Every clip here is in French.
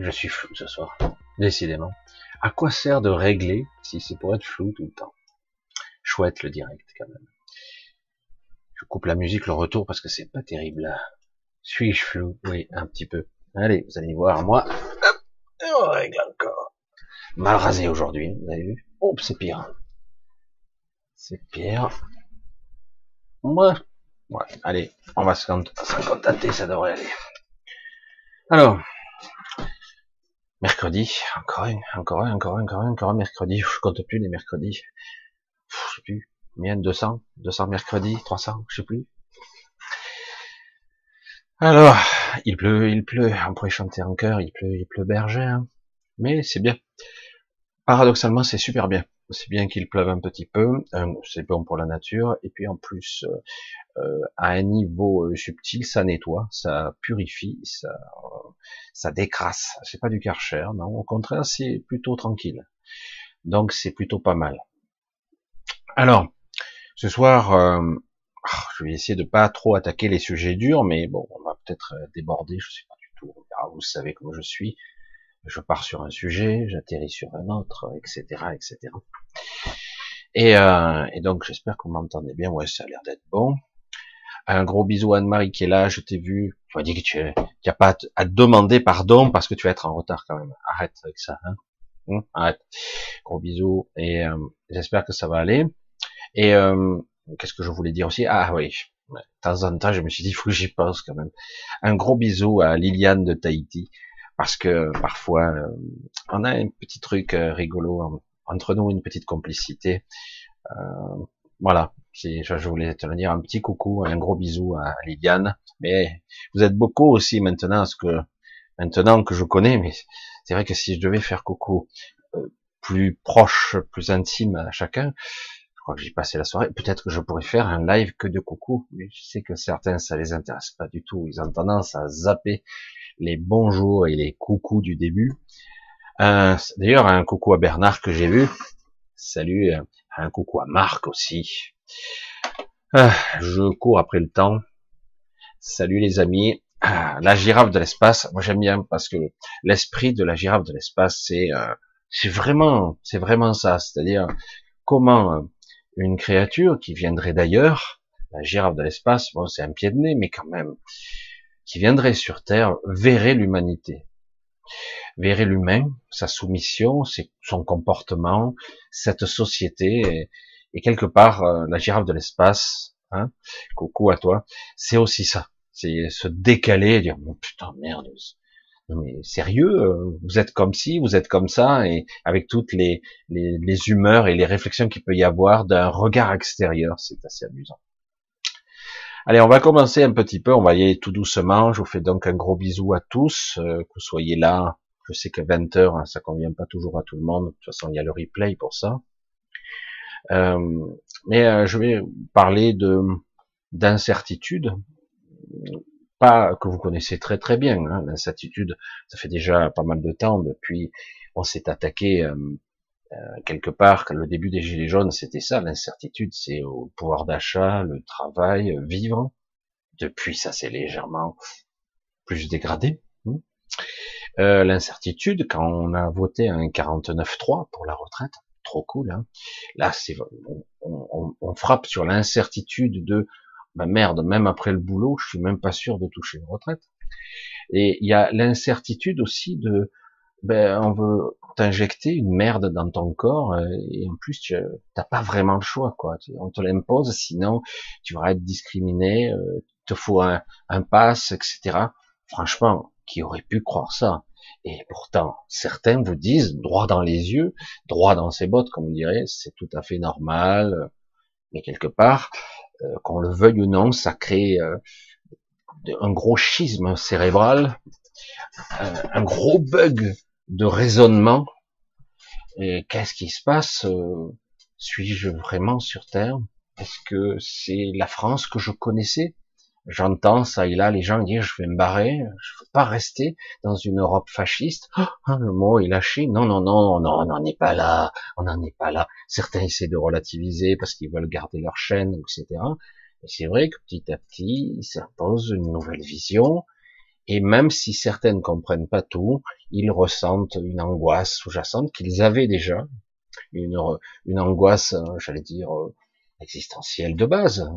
je suis flou ce soir. Décidément. À quoi sert de régler si c'est pour être flou tout le temps? Chouette le direct quand même. Je coupe la musique, le retour parce que c'est pas terrible. Suis-je flou? Oui, un petit peu. Allez, vous allez voir, moi. Hop, on règle encore. Mal rasé aujourd'hui, vous avez vu? Oh, c'est pire. C'est pire. Moi, allez, on va s'en contenter, ça devrait aller. Alors, mercredi, encore un, encore un, encore un, encore un, encore un mercredi. Je compte plus les mercredis. Je sais plus. Combien? 200 200 mercredis? 300 Je sais plus. Alors, il pleut, il pleut. On pourrait chanter en chœur. Il pleut, il pleut berger. Hein. Mais c'est bien. Paradoxalement, c'est super bien. C'est bien qu'il pleuve un petit peu. C'est bon pour la nature. Et puis en plus, euh, euh, à un niveau euh, subtil, ça nettoie, ça purifie, ça, ça décrasse. C'est pas du karcher, non. Au contraire, c'est plutôt tranquille. Donc c'est plutôt pas mal. Alors, ce soir, euh, ah, je vais essayer de pas trop attaquer les sujets durs, mais bon, on va peut-être déborder, je sais pas du tout. Vous savez comment je suis. Je pars sur un sujet, j'atterris sur un autre, etc., etc. Et, euh, donc j'espère que vous m'entendez bien. Ouais, ça a l'air d'être bon. Un gros bisou à Anne-Marie qui est là, je t'ai vu. Je m'as dit que tu n'as pas à te demander pardon parce que tu vas être en retard quand même. Arrête avec ça. Hein hum, Arrête. Gros bisous et euh, j'espère que ça va aller. Et euh, qu'est-ce que je voulais dire aussi? Ah oui, de temps en temps, je me suis dit, il faut que j'y pense quand même. Un gros bisou à Liliane de Tahiti, parce que parfois, euh, on a un petit truc rigolo entre nous, une petite complicité. Voilà, je voulais te dire, un petit coucou, un gros bisou à Liliane. Mais vous êtes beaucoup aussi maintenant, que maintenant que je connais, mais c'est vrai que si je devais faire coucou euh, plus proche, plus intime à chacun, je crois que j'y passé la soirée. Peut-être que je pourrais faire un live que de coucou. Mais je sais que certains, ça les intéresse pas du tout. Ils ont tendance à zapper les bonjours et les coucous du début. Euh, D'ailleurs, un coucou à Bernard que j'ai vu. Salut, euh, un coucou à Marc aussi. Ah, je cours après le temps. Salut les amis. Ah, la girafe de l'espace, moi j'aime bien parce que l'esprit de la girafe de l'espace, c'est euh, vraiment c'est vraiment ça, c'est-à-dire comment euh, une créature qui viendrait d'ailleurs, la girafe de l'espace, bon c'est un pied de nez, mais quand même, qui viendrait sur Terre, verrait l'humanité, verrait l'humain, sa soumission, son comportement, cette société, et quelque part, euh, la girafe de l'espace, hein, coucou à toi, c'est aussi ça. C'est se décaler et dire, oh, putain, merde, mais sérieux, euh, vous êtes comme ci, vous êtes comme ça, et avec toutes les, les, les humeurs et les réflexions qu'il peut y avoir d'un regard extérieur, c'est assez amusant. Allez, on va commencer un petit peu, on va y aller tout doucement. Je vous fais donc un gros bisou à tous, euh, que vous soyez là. Je sais que 20 heures, hein, ça convient pas toujours à tout le monde. De toute façon, il y a le replay pour ça. Euh, mais euh, je vais parler de d'incertitude, pas que vous connaissez très très bien. Hein, l'incertitude, ça fait déjà pas mal de temps depuis on s'est attaqué euh, quelque part. Le début des gilets jaunes, c'était ça. L'incertitude, c'est au pouvoir d'achat, le travail, vivre. Depuis, ça c'est légèrement plus dégradé. Hein. Euh, l'incertitude, quand on a voté un 49-3 pour la retraite, trop cool. Hein. Là, c'est on, on, frappe sur l'incertitude de bah merde, même après le boulot, je suis même pas sûr de toucher une retraite. Et il y a l'incertitude aussi de ben, on veut t'injecter une merde dans ton corps euh, et en plus tu n'as pas vraiment le choix quoi. On te l'impose, sinon tu vas être discriminé, euh, te faut un, un pass, etc. Franchement, qui aurait pu croire ça. Et pourtant, certains vous disent, droit dans les yeux, droit dans ses bottes, comme on dirait, c'est tout à fait normal, mais quelque part, euh, qu'on le veuille ou non, ça crée euh, un gros schisme cérébral, euh, un gros bug de raisonnement. Et qu'est-ce qui se passe Suis-je vraiment sur Terre? Est-ce que c'est la France que je connaissais? J'entends ça et là les gens dire je vais me barrer, je veux pas rester dans une Europe fasciste. Oh, le mot est lâché. Non, non, non, non, on n'en est pas là, on n'en est pas là. Certains essaient de relativiser parce qu'ils veulent garder leur chaîne, etc. Et c'est vrai que petit à petit, il s'impose une nouvelle vision, et même si certaines ne comprennent pas tout, ils ressentent une angoisse sous-jacente qu'ils avaient déjà, une, une angoisse, euh, j'allais dire, euh, existentielle de base.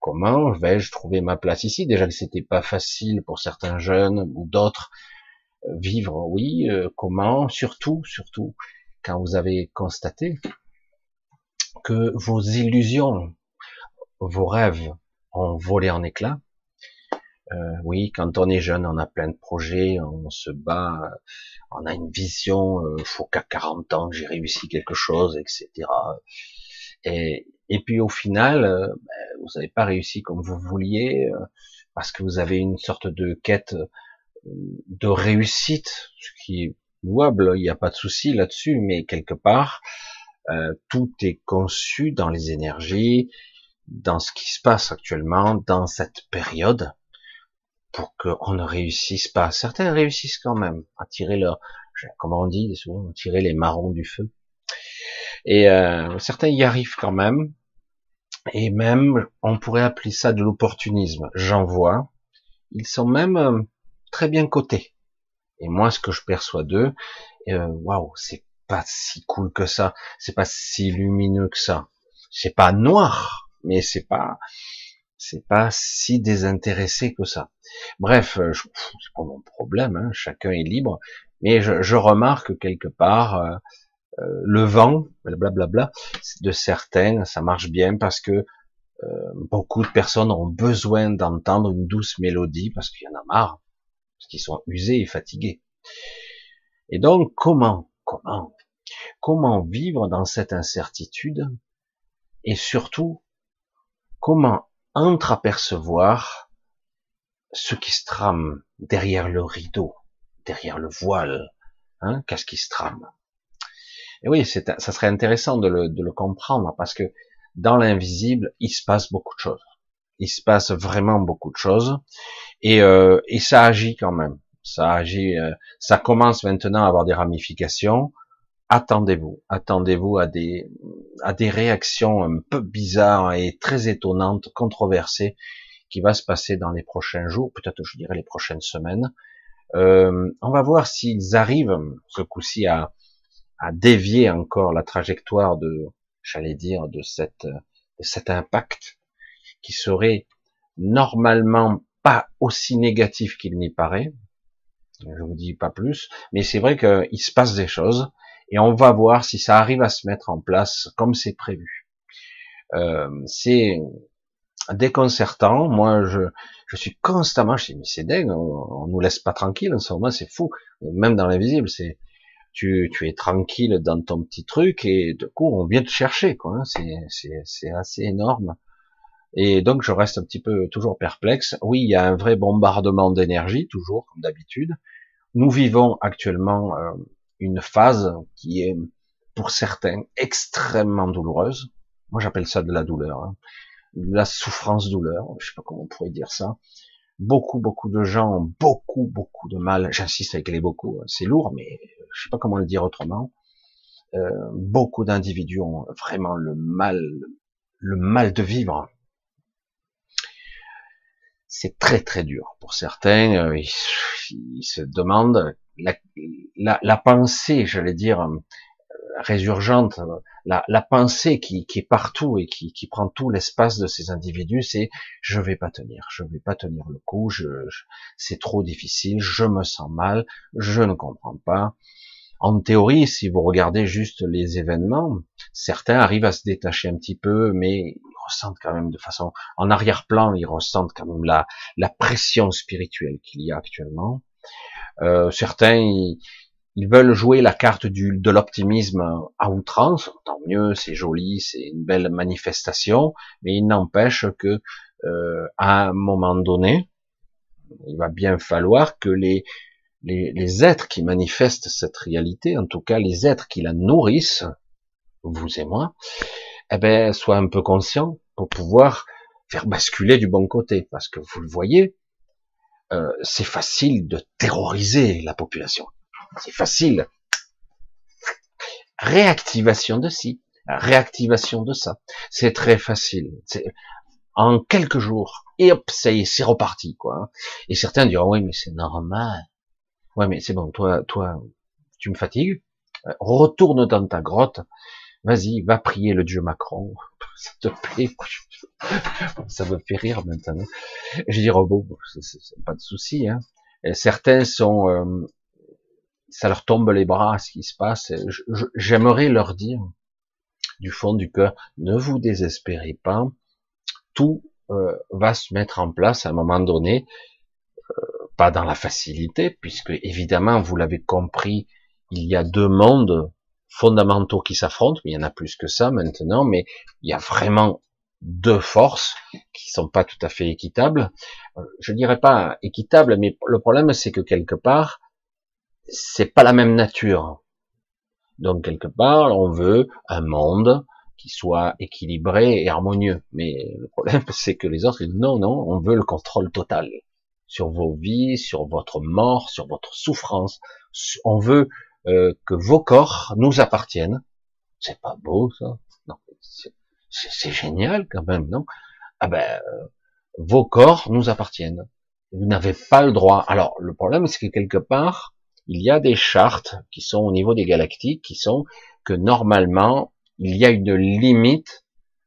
Comment vais-je trouver ma place ici? Déjà que c'était pas facile pour certains jeunes ou d'autres euh, vivre, oui. Comment Surtout, surtout, quand vous avez constaté que vos illusions, vos rêves ont volé en éclats, euh, oui, quand on est jeune, on a plein de projets, on se bat, on a une vision, euh, faut qu'à 40 ans j'ai réussi quelque chose, etc. Et, et puis au final, euh, ben, vous n'avez pas réussi comme vous vouliez, euh, parce que vous avez une sorte de quête de réussite, ce qui est louable, il n'y a pas de souci là-dessus, mais quelque part, tout est conçu dans les énergies, dans ce qui se passe actuellement, dans cette période, pour qu'on ne réussisse pas. Certains réussissent quand même à tirer leur, comment on dit souvent, tirer les marrons du feu. Et euh, certains y arrivent quand même. Et même, on pourrait appeler ça de l'opportunisme. J'en vois. Ils sont même euh, très bien cotés. Et moi, ce que je perçois d'eux, euh, waouh, c'est pas si cool que ça. C'est pas si lumineux que ça. C'est pas noir, mais c'est pas, c'est pas si désintéressé que ça. Bref, euh, c'est pas mon problème, hein, chacun est libre, mais je, je remarque quelque part euh, euh, le vent, blablabla, de certains, ça marche bien parce que beaucoup de personnes ont besoin d'entendre une douce mélodie parce qu'il y en a marre, parce qu'ils sont usés et fatigués. Et donc, comment, comment, comment vivre dans cette incertitude et surtout, comment entreapercevoir ce qui se trame derrière le rideau, derrière le voile, hein, qu'est-ce qui se trame? Et oui, ça serait intéressant de le, de le comprendre parce que dans l'invisible, il se passe beaucoup de choses. Il se passe vraiment beaucoup de choses et, euh, et ça agit quand même. Ça agit, euh, ça commence maintenant à avoir des ramifications attendez-vous, attendez-vous à des, à des réactions un peu bizarres et très étonnantes, controversées, qui va se passer dans les prochains jours, peut-être je dirais les prochaines semaines. Euh, on va voir s'ils arrivent, ce coup-ci, à, à dévier encore la trajectoire de, j'allais dire, de cette, de cet impact qui serait normalement pas aussi négatif qu'il n'y paraît. Je vous dis pas plus, mais c'est vrai qu'il se passe des choses et on va voir si ça arrive à se mettre en place comme c'est prévu. Euh, c'est déconcertant. Moi, je, je suis constamment, je dis, dingue, on, nous laisse pas tranquille en ce moment, c'est fou. Même dans l'invisible, c'est, tu, es tranquille dans ton petit truc et de coup, on vient te chercher, quoi. Hein. C'est, assez énorme. Et donc, je reste un petit peu toujours perplexe. Oui, il y a un vrai bombardement d'énergie, toujours, comme d'habitude. Nous vivons actuellement euh, une phase qui est pour certains extrêmement douloureuse. Moi j'appelle ça de la douleur, hein. la souffrance-douleur, je sais pas comment on pourrait dire ça. Beaucoup, beaucoup de gens ont beaucoup, beaucoup de mal. J'insiste avec les beaucoup, hein. c'est lourd, mais je sais pas comment le dire autrement. Euh, beaucoup d'individus ont vraiment le mal, le mal de vivre. C'est très très dur pour certains. Euh, ils se demandent la, la, la pensée, j'allais dire, euh, résurgente, la, la pensée qui, qui, est partout et qui, qui prend tout l'espace de ces individus, c'est je vais pas tenir, je vais pas tenir le coup, je, c'est trop difficile, je me sens mal, je ne comprends pas. En théorie, si vous regardez juste les événements, certains arrivent à se détacher un petit peu, mais ils ressentent quand même de façon, en arrière-plan, ils ressentent quand même la, la pression spirituelle qu'il y a actuellement. Euh, certains, ils, veulent jouer la carte du, de l'optimisme à outrance. Tant mieux, c'est joli, c'est une belle manifestation, mais il n'empêche que euh, à un moment donné, il va bien falloir que les, les, les, êtres qui manifestent cette réalité, en tout cas les êtres qui la nourrissent, vous et moi, eh ben, soient un peu conscients pour pouvoir faire basculer du bon côté. Parce que vous le voyez, euh, c'est facile de terroriser la population. C'est facile. Réactivation de ci, réactivation de ça. C'est très facile. en quelques jours. Et hop, ça y est, c'est reparti, quoi. Et certains diront, oui, mais c'est normal. Ouais, mais c'est bon, toi, toi, tu me fatigues. Euh, retourne dans ta grotte. Vas-y, va prier le dieu Macron. Ça te plaît. Ça me fait rire maintenant. Je dis, bon, c'est pas de souci, hein. certains sont, euh, ça leur tombe les bras, ce qui se passe. J'aimerais leur dire, du fond du cœur, ne vous désespérez pas. Tout euh, va se mettre en place à un moment donné, euh, pas dans la facilité, puisque évidemment, vous l'avez compris, il y a deux mondes fondamentaux qui s'affrontent, mais il y en a plus que ça maintenant, mais il y a vraiment deux forces qui sont pas tout à fait équitables. Euh, je dirais pas équitables, mais le problème c'est que quelque part, c'est pas la même nature. Donc quelque part, on veut un monde qui soit équilibré et harmonieux. Mais le problème, c'est que les autres disent non, non, on veut le contrôle total sur vos vies, sur votre mort, sur votre souffrance. On veut euh, que vos corps nous appartiennent. C'est pas beau ça Non, c'est génial quand même, non? Ah ben, euh, vos corps nous appartiennent. Vous n'avez pas le droit. Alors le problème, c'est que quelque part, il y a des chartes qui sont au niveau des galactiques, qui sont que normalement, il y a une limite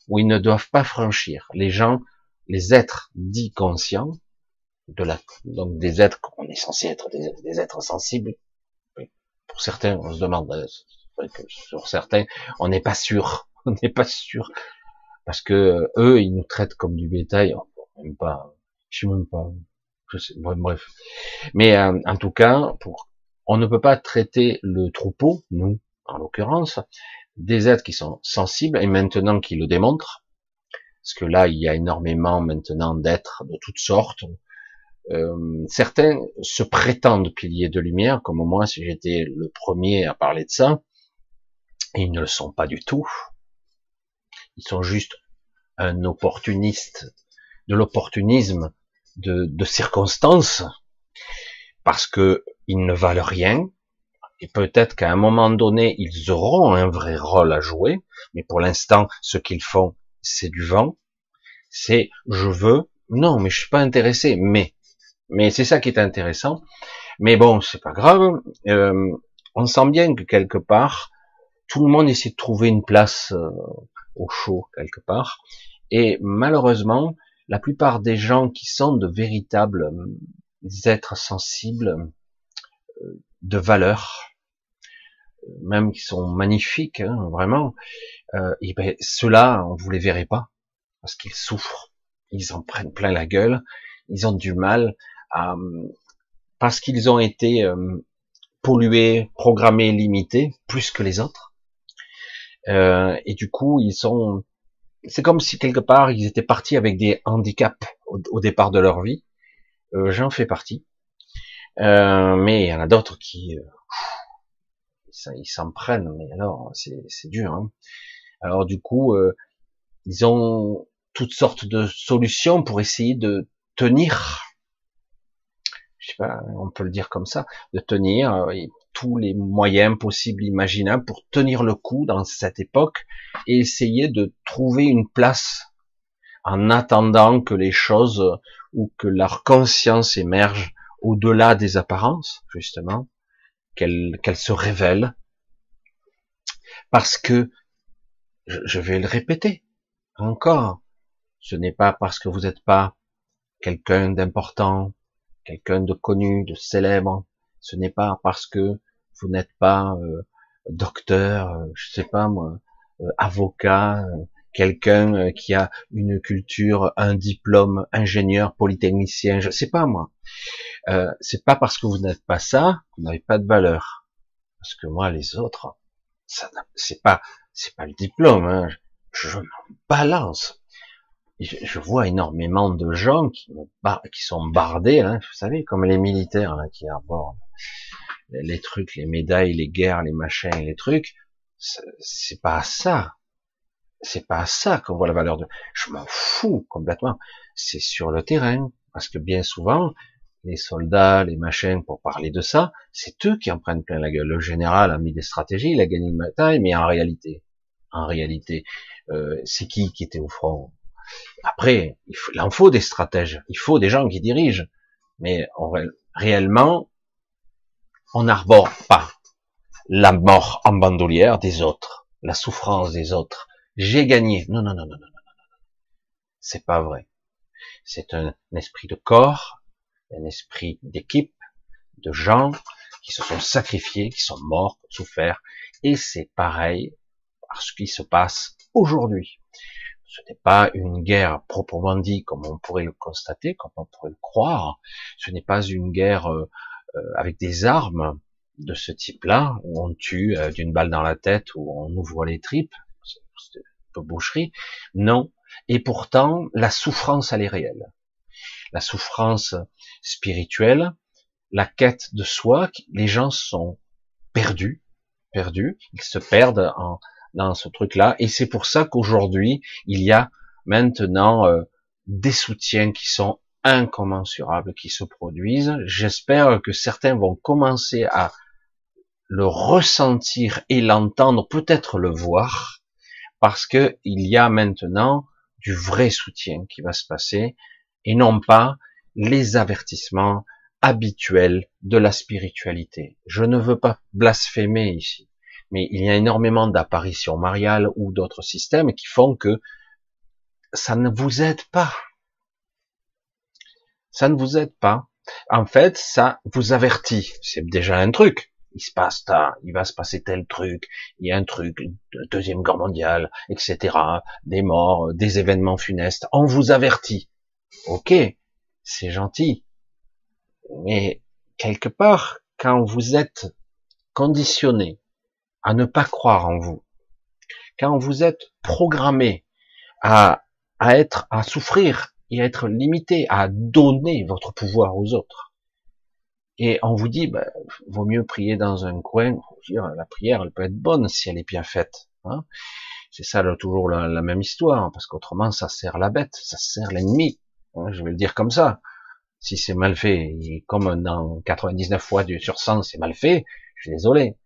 où ils ne doivent pas franchir. Les gens, les êtres dits conscients, de la, donc des êtres qu'on est censé être des, êtres sensibles. Pour certains, on se demande, euh, que sur certains, on n'est pas sûr, on n'est pas sûr, parce que eux, ils nous traitent comme du bétail. Même pas, je sais même pas, je sais, bref. Mais euh, en tout cas, pour, on ne peut pas traiter le troupeau, nous, en l'occurrence, des êtres qui sont sensibles et maintenant qui le démontrent, parce que là il y a énormément maintenant d'êtres de toutes sortes. Euh, certains se prétendent piliers de lumière, comme moi si j'étais le premier à parler de ça, ils ne le sont pas du tout. Ils sont juste un opportuniste, de l'opportunisme de, de circonstances, parce que ils ne valent rien, et peut-être qu'à un moment donné, ils auront un vrai rôle à jouer, mais pour l'instant, ce qu'ils font, c'est du vent. C'est je veux, non, mais je suis pas intéressé, mais, mais c'est ça qui est intéressant. Mais bon, c'est pas grave. Euh, on sent bien que quelque part, tout le monde essaie de trouver une place euh, au chaud quelque part, et malheureusement, la plupart des gens qui sont de véritables euh, êtres sensibles, de valeur, même qui sont magnifiques, hein, vraiment, ben, ceux-là, on vous les verrait pas, parce qu'ils souffrent, ils en prennent plein la gueule, ils ont du mal, parce qu'ils ont été euh, pollués, programmés, limités, plus que les autres, euh, et du coup, ils sont, c'est comme si quelque part, ils étaient partis avec des handicaps au, départ de leur vie, euh, j'en fais partie, euh, mais il y en a d'autres qui ils s'en prennent, mais alors c'est dur. Hein. Alors du coup, euh, ils ont toutes sortes de solutions pour essayer de tenir. Je sais pas, on peut le dire comme ça, de tenir euh, tous les moyens possibles, imaginables pour tenir le coup dans cette époque et essayer de trouver une place en attendant que les choses ou que leur conscience émerge au-delà des apparences, justement, qu'elle se révèle, parce que, je vais le répéter encore, ce n'est pas parce que vous n'êtes pas quelqu'un d'important, quelqu'un de connu, de célèbre, ce n'est pas parce que vous n'êtes pas euh, docteur, euh, je sais pas moi, euh, avocat, quelqu'un qui a une culture, un diplôme, ingénieur, polytechnicien, je sais pas moi. Euh, c'est pas parce que vous n'êtes pas ça vous n'avez pas de valeur. Parce que moi, les autres, ça, c'est pas, c'est pas le diplôme. Hein. Je, m'en balance. Je, vois énormément de gens qui, qui sont bardés, hein, vous savez, comme les militaires qui abordent les, trucs, les médailles, les guerres, les machins, les trucs. C'est pas ça. C'est pas ça qu'on voit la valeur de. Je m'en fous complètement. C'est sur le terrain, parce que bien souvent, les soldats, les machins, pour parler de ça, c'est eux qui en prennent plein la gueule. Le général a mis des stratégies, il a gagné une bataille, mais en réalité, en réalité, euh, c'est qui qui était au front? Après, il, en faut des stratèges, il faut des gens qui dirigent, mais réellement, on n'arbore pas la mort en bandoulière des autres, la souffrance des autres. J'ai gagné. Non, non, non, non, non, non, non. C'est pas vrai. C'est un esprit de corps, un esprit d'équipe, de gens qui se sont sacrifiés, qui sont morts, souffert. Et c'est pareil à ce qui se passe aujourd'hui. Ce n'est pas une guerre proprement dit, comme on pourrait le constater, comme on pourrait le croire. Ce n'est pas une guerre euh, euh, avec des armes de ce type-là, où on tue euh, d'une balle dans la tête, où on ouvre les tripes, c'est un peu boucherie. Non. Et pourtant, la souffrance, elle est réelle. La souffrance spirituelle, la quête de soi, les gens sont perdus, perdus, ils se perdent en, dans ce truc-là, et c'est pour ça qu'aujourd'hui, il y a maintenant euh, des soutiens qui sont incommensurables, qui se produisent. J'espère que certains vont commencer à le ressentir et l'entendre, peut-être le voir, parce que il y a maintenant du vrai soutien qui va se passer, et non pas les avertissements, habituel de la spiritualité. Je ne veux pas blasphémer ici, mais il y a énormément d'apparitions mariales ou d'autres systèmes qui font que ça ne vous aide pas. Ça ne vous aide pas. En fait, ça vous avertit. C'est déjà un truc. Il se passe ça, il va se passer tel truc, il y a un truc, deuxième guerre mondiale, etc., des morts, des événements funestes. On vous avertit. Ok, c'est gentil, mais quelque part, quand vous êtes conditionné à ne pas croire en vous, quand vous êtes programmé à, à être, à souffrir et à être limité, à donner votre pouvoir aux autres, et on vous dit, bah, vaut mieux prier dans un coin. Dire, la prière, elle peut être bonne si elle est bien faite. Hein c'est ça toujours la, même histoire, parce qu'autrement, ça sert la bête, ça sert l'ennemi. Hein, je vais le dire comme ça si c'est mal fait, comme dans 99 fois sur 100 c'est mal fait, je suis désolé.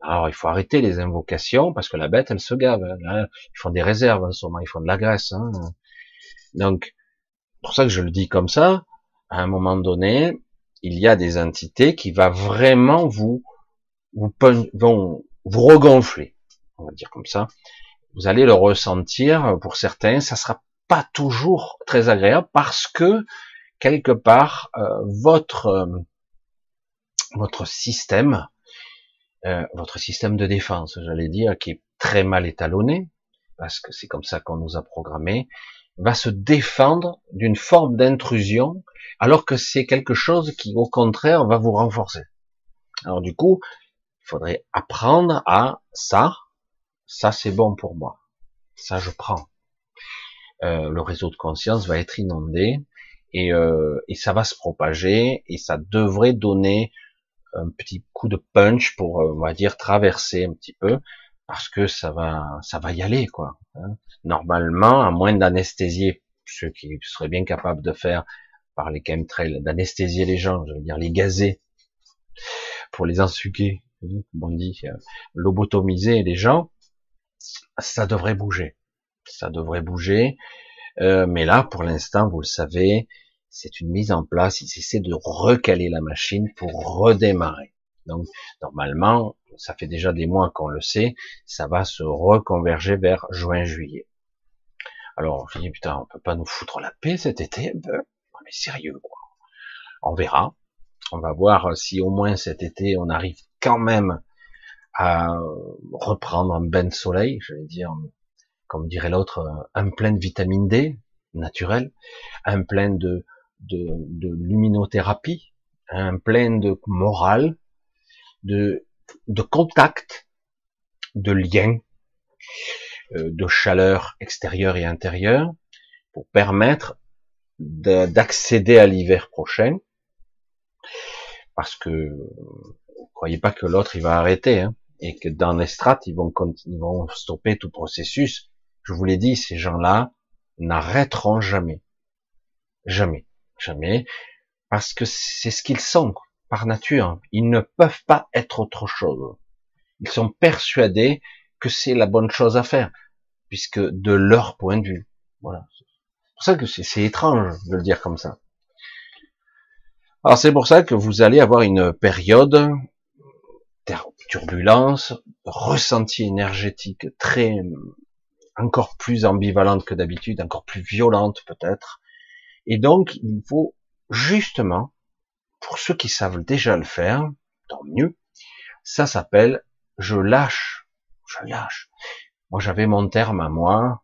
Alors il faut arrêter les invocations parce que la bête elle se gave. Hein. Ils font des réserves en ce moment, ils font de la graisse. Hein. Donc pour ça que je le dis comme ça. À un moment donné, il y a des entités qui va vraiment vous vous vont vous regonfler, on va dire comme ça. Vous allez le ressentir. Pour certains, ça sera pas toujours très agréable parce que quelque part euh, votre euh, votre système, euh, votre système de défense, j'allais dire, qui est très mal étalonné, parce que c'est comme ça qu'on nous a programmé, va se défendre d'une forme d'intrusion, alors que c'est quelque chose qui, au contraire, va vous renforcer. Alors du coup, il faudrait apprendre à ça, ça c'est bon pour moi, ça je prends. le réseau de conscience va être inondé, et, euh, et ça va se propager et ça devrait donner un petit coup de punch pour, euh, on va dire, traverser un petit peu parce que ça va, ça va y aller quoi. Hein. Normalement, à moins d'anesthésier ceux qui seraient bien capables de faire par les chemtrails, d'anesthésier les gens, je veux dire les gazer pour les ensuquer, comme on dit, euh, lobotomiser les gens, ça devrait bouger. Ça devrait bouger. Euh, mais là, pour l'instant, vous le savez, c'est une mise en place. Ils essaient de recaler la machine pour redémarrer. Donc, normalement, ça fait déjà des mois qu'on le sait, ça va se reconverger vers juin-juillet. Alors, je dis, putain, on peut pas nous foutre la paix cet été ben, Mais sérieux, quoi. On verra. On va voir si au moins cet été, on arrive quand même à reprendre un bain de soleil, je vais dire, comme dirait l'autre, un plein de vitamine D naturel, un plein de, de, luminothérapie, un plein de morale, de, de contact, de lien, euh, de chaleur extérieure et intérieure, pour permettre d'accéder à l'hiver prochain, parce que vous croyez pas que l'autre il va arrêter, hein, et que dans les strates ils vont, ils vont stopper tout processus je vous l'ai dit, ces gens-là n'arrêteront jamais. Jamais. Jamais. Parce que c'est ce qu'ils sont, par nature. Ils ne peuvent pas être autre chose. Ils sont persuadés que c'est la bonne chose à faire, puisque de leur point de vue. Voilà. pour ça que c'est étrange de le dire comme ça. Alors c'est pour ça que vous allez avoir une période turbulence, ressenti énergétique très encore plus ambivalente que d'habitude, encore plus violente peut-être. Et donc il faut justement, pour ceux qui savent déjà le faire, tant mieux, ça s'appelle je lâche, je lâche. Moi j'avais mon terme à moi,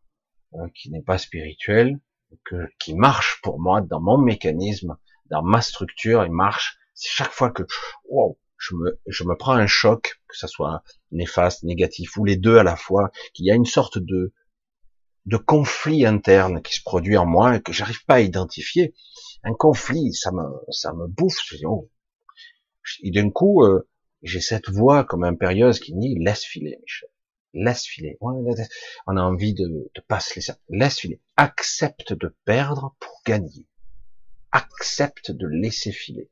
euh, qui n'est pas spirituel, que, qui marche pour moi dans mon mécanisme, dans ma structure, il marche. C'est chaque fois que wow, je me, je me prends un choc, que ça soit néfaste, négatif ou les deux à la fois, qu'il y a une sorte de de conflit interne qui se produit en moi et que j'arrive pas à identifier. Un conflit, ça me ça me bouffe. oh. Et d'un coup, euh, j'ai cette voix comme impérieuse qui dit laisse filer, Michel laisse filer. On a envie de, de pas se laisser. Laisse filer. Accepte de perdre pour gagner. Accepte de laisser filer.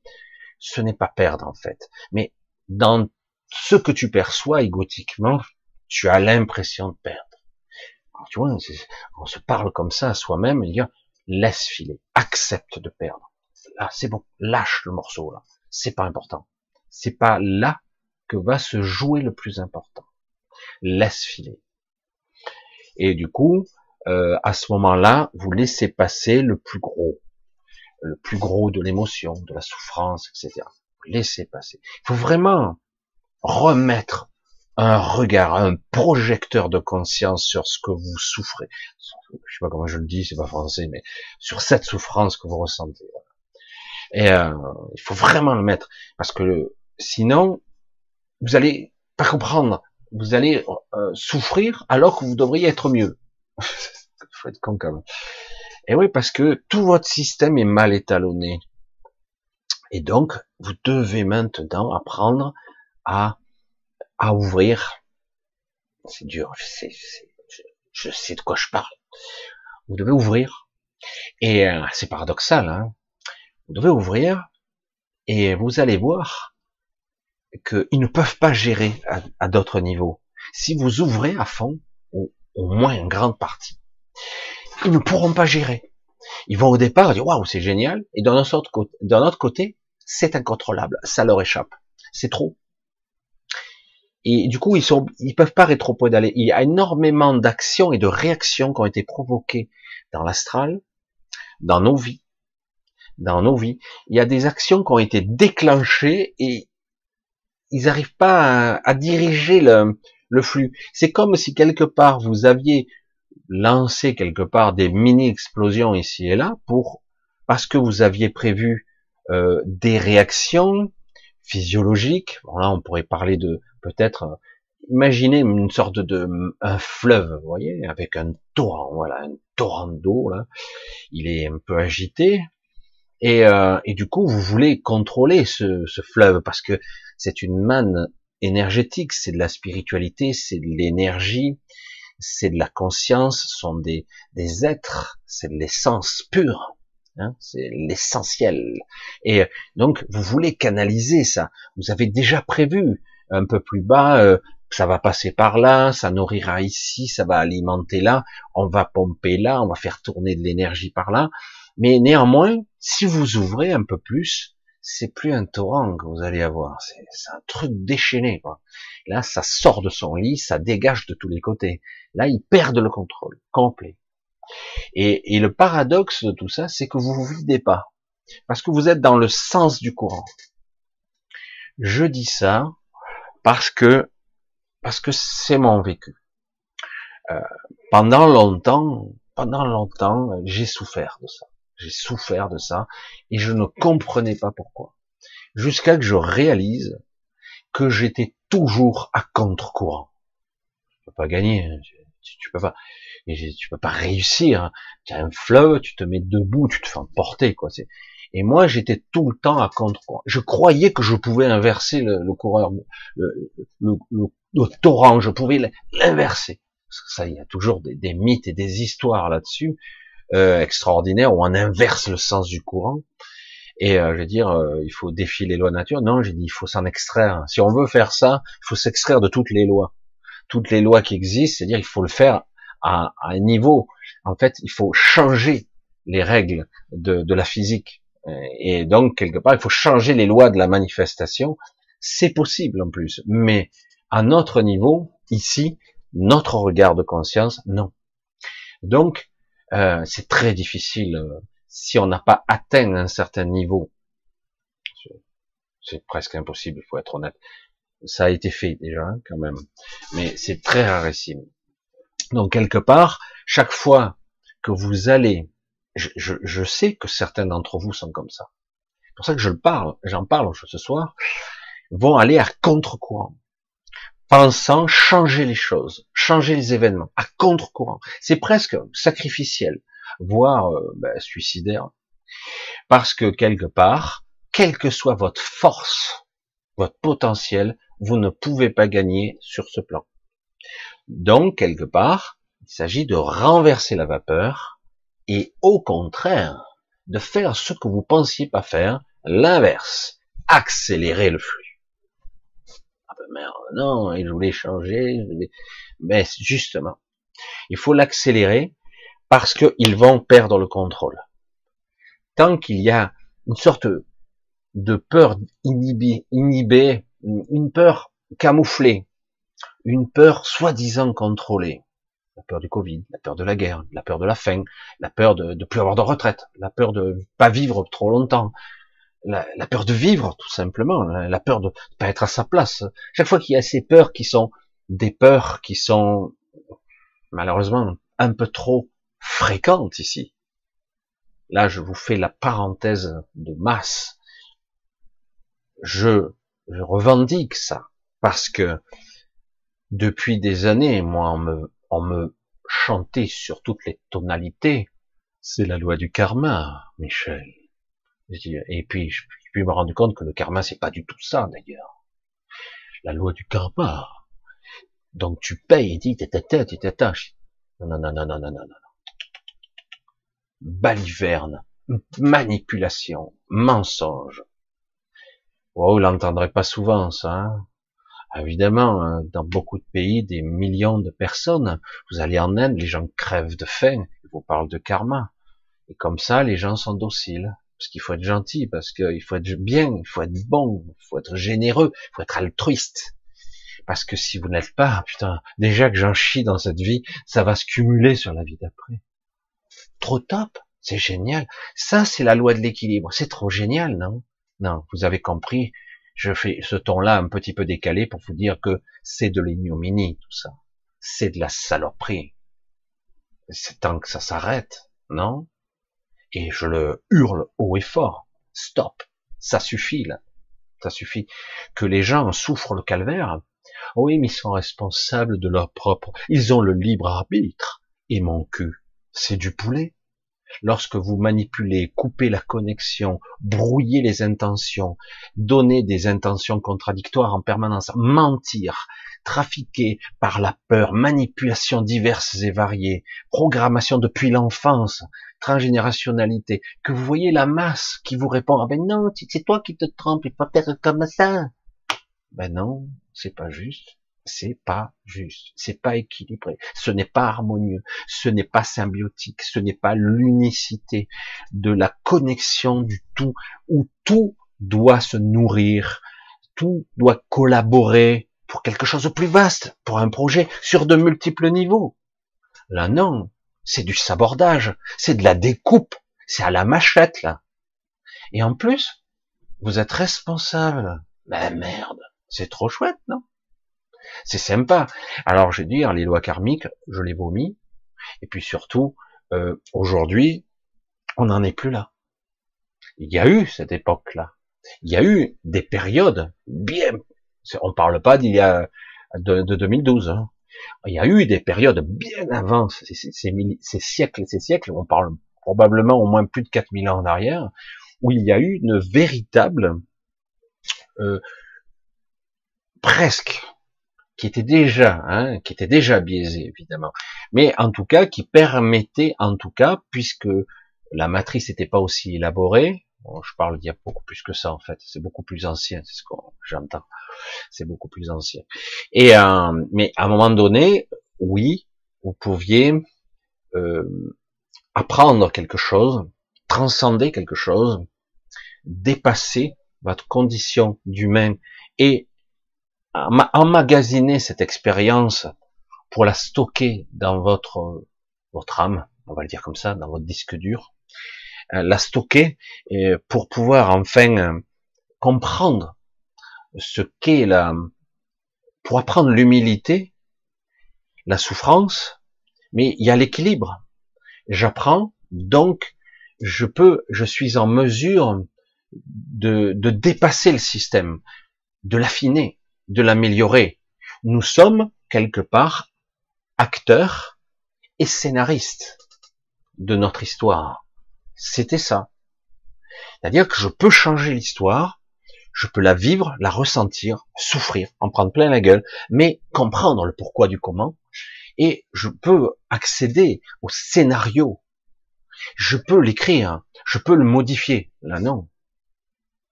Ce n'est pas perdre en fait, mais dans ce que tu perçois égotiquement, tu as l'impression de perdre. Tu vois, on se parle comme ça à soi-même et dire laisse filer, accepte de perdre. Là, c'est bon, lâche le morceau là. C'est pas important. C'est pas là que va se jouer le plus important laisse filer. Et du coup, euh, à ce moment-là, vous laissez passer le plus gros, le plus gros de l'émotion, de la souffrance, etc. Laissez passer. Il faut vraiment remettre un regard, un projecteur de conscience sur ce que vous souffrez. Je sais pas comment je le dis, c'est pas français, mais sur cette souffrance que vous ressentez. Et euh, il faut vraiment le mettre, parce que sinon, vous allez pas comprendre vous allez euh, souffrir alors que vous devriez être mieux. faut être con quand même. Et oui, parce que tout votre système est mal étalonné. Et donc, vous devez maintenant apprendre à, à ouvrir. C'est dur, je sais, je, sais de quoi je parle. Vous devez ouvrir. Et euh, c'est paradoxal, hein. Vous devez ouvrir et vous allez voir qu'ils ne peuvent pas gérer à, d'autres niveaux. Si vous ouvrez à fond, ou au moins une grande partie, ils ne pourront pas gérer. Ils vont au départ dire waouh c'est génial, et d'un autre côté, c'est incontrôlable, ça leur échappe, c'est trop. Et du coup, ils sont, ils peuvent pas rétropédaler. Il y a énormément d'actions et de réactions qui ont été provoquées dans l'astral, dans nos vies, dans nos vies. Il y a des actions qui ont été déclenchées et ils n'arrivent pas à, diriger le, le flux. C'est comme si quelque part vous aviez lancé quelque part des mini explosions ici et là pour parce que vous aviez prévu euh, des réactions physiologiques. Bon là, on pourrait parler de peut-être euh, imaginez une sorte de un fleuve, vous voyez, avec un torrent, voilà, un torrent d'eau là. Il est un peu agité et, euh, et du coup vous voulez contrôler ce, ce fleuve parce que c'est une manne énergétique, c'est de la spiritualité, c'est de l'énergie, c'est de la conscience, ce sont des, des êtres, c'est de l'essence pure, hein, c'est l'essentiel. Et donc, vous voulez canaliser ça. Vous avez déjà prévu un peu plus bas, euh, ça va passer par là, ça nourrira ici, ça va alimenter là, on va pomper là, on va faire tourner de l'énergie par là. Mais néanmoins, si vous ouvrez un peu plus, c'est plus un torrent que vous allez avoir, c'est un truc déchaîné. Quoi. Là, ça sort de son lit, ça dégage de tous les côtés. Là, ils perdent le contrôle complet. Et, et le paradoxe de tout ça, c'est que vous vous videz pas, parce que vous êtes dans le sens du courant. Je dis ça parce que parce que c'est mon vécu. Euh, pendant longtemps, pendant longtemps, j'ai souffert de ça. J'ai souffert de ça et je ne comprenais pas pourquoi. Jusqu'à que je réalise que j'étais toujours à contre-courant. Tu peux pas gagner, hein. tu, peux pas, tu peux pas réussir. Tu as un fleuve, tu te mets debout, tu te fais emporter, quoi. Et moi, j'étais tout le temps à contre-courant. Je croyais que je pouvais inverser le, coureur, le, le, torrent, je pouvais l'inverser. Ça, il y a toujours des, des mythes et des histoires là-dessus euh, extraordinaire où on inverse le sens du courant. Et euh, je veux dire, euh, il faut défier les lois de nature. Non, j'ai dit, il faut s'en extraire. Si on veut faire ça, il faut s'extraire de toutes les lois, toutes les lois qui existent. C'est-à-dire, il faut le faire à, à, un niveau. En fait, il faut changer les règles de, de la physique. Et donc, quelque part, il faut changer les lois de la manifestation. C'est possible en plus. Mais à notre niveau, ici, notre regard de conscience, non. Donc, euh, c'est très difficile euh, si on n'a pas atteint un certain niveau. C'est presque impossible, il faut être honnête. Ça a été fait déjà, hein, quand même. Mais c'est très rarissime. Donc, quelque part, chaque fois que vous allez, je, je, sais que certains d'entre vous sont comme ça. C'est pour ça que je le parle, j'en parle ce soir, vont aller à contre-courant pensant changer les choses, changer les événements, à contre-courant. C'est presque sacrificiel, voire euh, ben, suicidaire, parce que quelque part, quelle que soit votre force, votre potentiel, vous ne pouvez pas gagner sur ce plan. Donc, quelque part, il s'agit de renverser la vapeur et au contraire, de faire ce que vous pensiez pas faire, l'inverse, accélérer le flux merde, non, il voulait changer, mais justement, il faut l'accélérer parce qu'ils vont perdre le contrôle. Tant qu'il y a une sorte de peur inhibée, inhibée, une peur camouflée, une peur soi-disant contrôlée, la peur du Covid, la peur de la guerre, la peur de la faim, la peur de ne plus avoir de retraite, la peur de pas vivre trop longtemps, la, peur de vivre, tout simplement, la, peur de pas être à sa place. Chaque fois qu'il y a ces peurs qui sont des peurs qui sont malheureusement un peu trop fréquentes ici. Là, je vous fais la parenthèse de masse. Je, je revendique ça parce que depuis des années, moi, on me, on me chantait sur toutes les tonalités. C'est la loi du karma, Michel. Et puis, je puis me rendre compte que le karma, c'est pas du tout ça, d'ailleurs. La loi du karma. Donc, tu payes, dit, tu t'attaches. Non, non, non, non, non, non, non, non. Baliverne, manipulation, mensonge. Oh, vous l'entendrez pas souvent, ça. Hein. Évidemment, hein, dans beaucoup de pays, des millions de personnes, vous allez en Inde, les gens crèvent de faim, ils vous parlent de karma. Et comme ça, les gens sont dociles parce qu'il faut être gentil, parce qu'il faut être bien, il faut être bon, il faut être généreux, il faut être altruiste. Parce que si vous n'êtes pas, putain, déjà que j'en chie dans cette vie, ça va se cumuler sur la vie d'après. Trop top, c'est génial. Ça, c'est la loi de l'équilibre. C'est trop génial, non? Non, vous avez compris. Je fais ce ton-là un petit peu décalé pour vous dire que c'est de l'ignominie, tout ça. C'est de la saloperie. C'est tant que ça s'arrête, non? Et je le hurle haut et fort. Stop. Ça suffit, là. Ça suffit. Que les gens souffrent le calvaire. Oui, mais ils sont responsables de leur propre. Ils ont le libre arbitre. Et mon cul, c'est du poulet. Lorsque vous manipulez, coupez la connexion, brouillez les intentions, donnez des intentions contradictoires en permanence, mentir, trafiquer par la peur, manipulation diverses et variées, programmation depuis l'enfance, transgénérationnalité, que vous voyez la masse qui vous répond, ah ben non, c'est toi qui te trompes, il faut être comme ça. Ben non, c'est pas juste. C'est pas juste, c'est pas équilibré, ce n'est pas harmonieux, ce n'est pas symbiotique, ce n'est pas l'unicité de la connexion du tout, où tout doit se nourrir, tout doit collaborer pour quelque chose de plus vaste, pour un projet sur de multiples niveaux. Là non, c'est du sabordage, c'est de la découpe, c'est à la machette là. Et en plus, vous êtes responsable. Ben merde, c'est trop chouette, non? C'est sympa. Alors je vais dire, les lois karmiques, je les vomis. Et puis surtout, euh, aujourd'hui, on n'en est plus là. Il y a eu cette époque-là. Il y a eu des périodes bien. On parle pas d'il y a de, de 2012. Hein. Il y a eu des périodes bien avant ces, siècles et ces siècles, on parle probablement au moins plus de 4000 ans en arrière, où il y a eu une véritable, euh, presque, qui était déjà, hein, qui était déjà biaisée évidemment, mais en tout cas qui permettait, en tout cas, puisque la matrice n'était pas aussi élaborée, je parle d'il y a beaucoup plus que ça en fait, c'est beaucoup plus ancien, c'est ce que j'entends, c'est beaucoup plus ancien. Et euh, mais à un moment donné, oui, vous pouviez euh, apprendre quelque chose, transcender quelque chose, dépasser votre condition d'humain et emmagasiner cette expérience pour la stocker dans votre votre âme, on va le dire comme ça, dans votre disque dur, euh, la stocker pour pouvoir enfin euh, comprendre ce qu'est la, pour apprendre l'humilité, la souffrance, mais il y a l'équilibre. J'apprends, donc je peux, je suis en mesure de, de dépasser le système, de l'affiner, de l'améliorer. Nous sommes quelque part acteurs et scénaristes de notre histoire. C'était ça. C'est-à-dire que je peux changer l'histoire, je peux la vivre, la ressentir, souffrir, en prendre plein la gueule, mais comprendre le pourquoi du comment, et je peux accéder au scénario. Je peux l'écrire, je peux le modifier. Là non.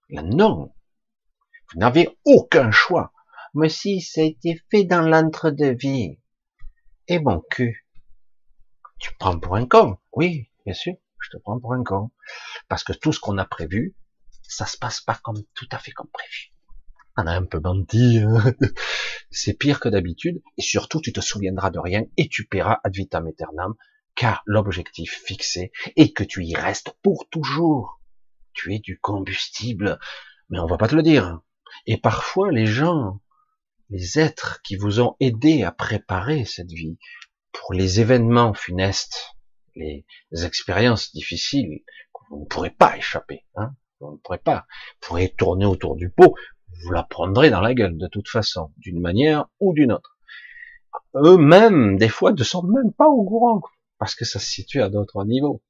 Là non. Vous n'avez aucun choix. Mais si ça a été fait dans l'entre-deux-vie, et mon cul, tu prends pour un con. Oui, bien sûr, je te prends pour un con. Parce que tout ce qu'on a prévu, ça se passe pas comme tout à fait comme prévu. On a un peu menti. Hein. C'est pire que d'habitude. Et surtout, tu te souviendras de rien et tu paieras ad vitam aeternam, car l'objectif fixé est que tu y restes pour toujours. Tu es du combustible. Mais on va pas te le dire. Et parfois, les gens, les êtres qui vous ont aidé à préparer cette vie pour les événements funestes, les expériences difficiles, vous ne pourrez pas échapper. Hein vous ne pourrez pas. Vous pourrez tourner autour du pot, vous la prendrez dans la gueule de toute façon, d'une manière ou d'une autre. Eux-mêmes, des fois, ne sont même pas au courant, parce que ça se situe à d'autres niveaux.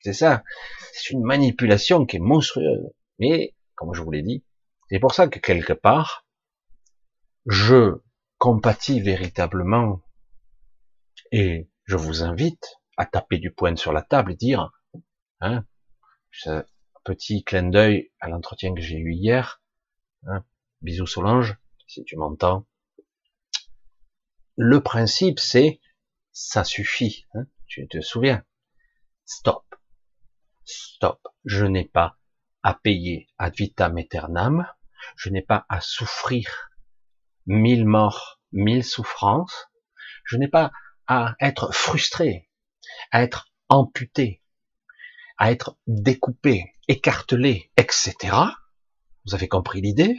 C'est ça. C'est une manipulation qui est monstrueuse. Mais, comme je vous l'ai dit, c'est pour ça que quelque part, je compatis véritablement et je vous invite à taper du poing sur la table et dire, hein, petit clin d'œil à l'entretien que j'ai eu hier, hein, bisous Solange, si tu m'entends. Le principe c'est, ça suffit, hein, tu te souviens, stop, stop, je n'ai pas à payer ad vitam aeternam, je n'ai pas à souffrir mille morts, mille souffrances, je n'ai pas à être frustré, à être amputé, à être découpé, écartelé, etc. Vous avez compris l'idée?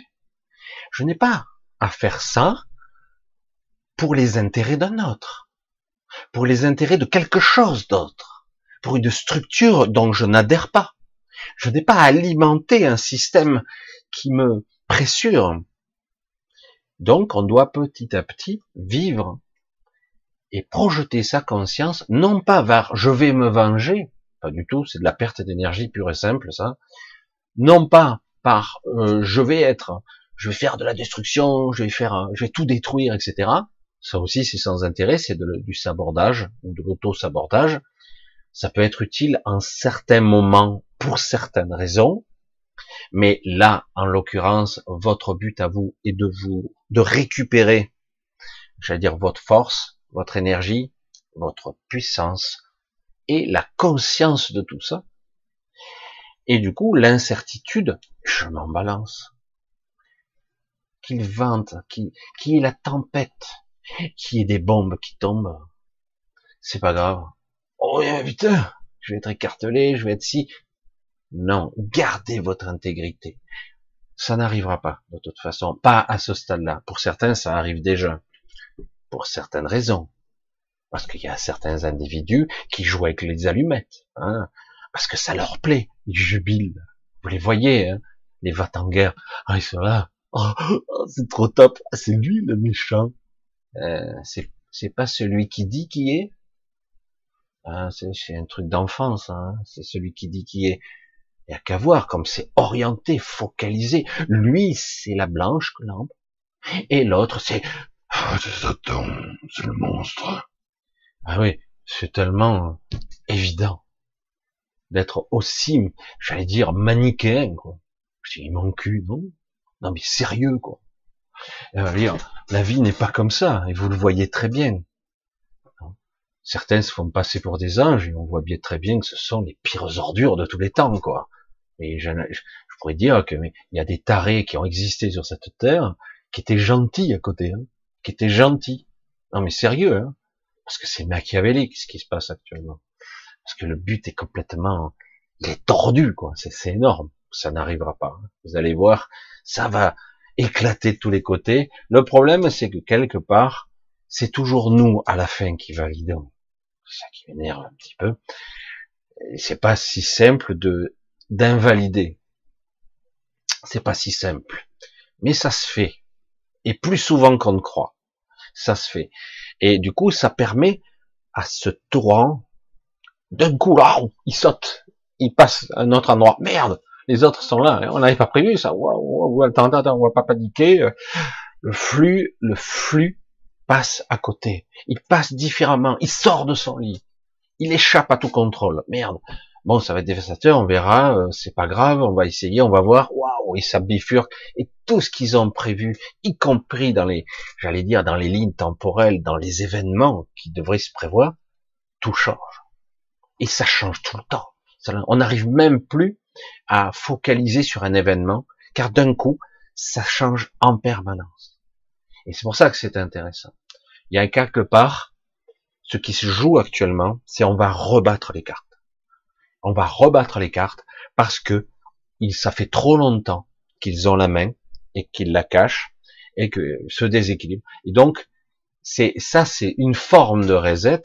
Je n'ai pas à faire ça pour les intérêts d'un autre, pour les intérêts de quelque chose d'autre, pour une structure dont je n'adhère pas. Je n'ai pas à alimenter un système qui me pressure. Donc, on doit petit à petit vivre et projeter sa conscience, non pas vers je vais me venger, pas du tout, c'est de la perte d'énergie pure et simple, ça. Non pas par euh, je vais être, je vais faire de la destruction, je vais faire, je vais tout détruire, etc. Ça aussi, c'est sans intérêt, c'est du sabordage ou de l'auto-sabordage. Ça peut être utile en certains moments pour certaines raisons, mais là, en l'occurrence, votre but à vous est de vous, de récupérer, j'allais dire votre force, votre énergie, votre puissance, et la conscience de tout ça. Et du coup, l'incertitude, je m'en balance. Qu'il vente, qui, qui est la tempête, qui est des bombes qui tombent, c'est pas grave. Oh putain, je vais être écartelé, je vais être si. Non, gardez votre intégrité. Ça n'arrivera pas, de toute façon. Pas à ce stade-là. Pour certains, ça arrive déjà. Pour certaines raisons. Parce qu'il y a certains individus qui jouent avec les allumettes, hein, parce que ça leur plaît, ils jubilent. Vous les voyez, hein, les va en guerre. Ah, ils sont là. Oh, c'est trop top. Ah, c'est lui le méchant. Euh, c'est, c'est pas celui qui dit qui est. Ah, c'est, un truc d'enfance. Hein. C'est celui qui dit qui est. Il n'y a qu'à voir comme c'est orienté, focalisé. Lui, c'est la blanche lampe. Et l'autre, c'est, ah, c'est c'est le monstre. Ah oui, c'est tellement évident d'être aussi, j'allais dire, manichéen, quoi. Dis, mon cul, non? Non, mais sérieux, quoi. dire, la vie n'est pas comme ça, et vous le voyez très bien. certains se font passer pour des anges et on voit bien très bien que ce sont les pires ordures de tous les temps, quoi. Et je, pourrais dire que mais il y a des tarés qui ont existé sur cette terre qui étaient gentils à côté, hein, qui étaient gentils. Non mais sérieux, hein, parce que c'est machiavélique ce qui se passe actuellement. Parce que le but est complètement, il est tordu, quoi. C'est énorme. Ça n'arrivera pas. Hein. Vous allez voir, ça va éclater de tous les côtés. Le problème, c'est que quelque part, c'est toujours nous à la fin qui validons. C'est ça qui m'énerve un petit peu. C'est pas si simple de d'invalider. C'est pas si simple. Mais ça se fait. Et plus souvent qu'on ne croit. Ça se fait. Et du coup, ça permet à ce torrent, d'un coup, là, il saute. Il passe à un autre endroit. Merde! Les autres sont là. On n'avait pas prévu ça. Waouh, attends, attends, on va pas paniquer. Le flux, le flux passe à côté. Il passe différemment. Il sort de son lit. Il échappe à tout contrôle. Merde. Bon, ça va être dévastateur, on verra, euh, c'est pas grave, on va essayer, on va voir, waouh, et ça bifurque, et tout ce qu'ils ont prévu, y compris dans les, j'allais dire, dans les lignes temporelles, dans les événements qui devraient se prévoir, tout change. Et ça change tout le temps. On n'arrive même plus à focaliser sur un événement, car d'un coup, ça change en permanence. Et c'est pour ça que c'est intéressant. Il y a quelque part, ce qui se joue actuellement, c'est on va rebattre les cartes on va rebattre les cartes parce que ça fait trop longtemps qu'ils ont la main et qu'ils la cachent et que ce déséquilibre. Et donc, c'est ça, c'est une forme de reset,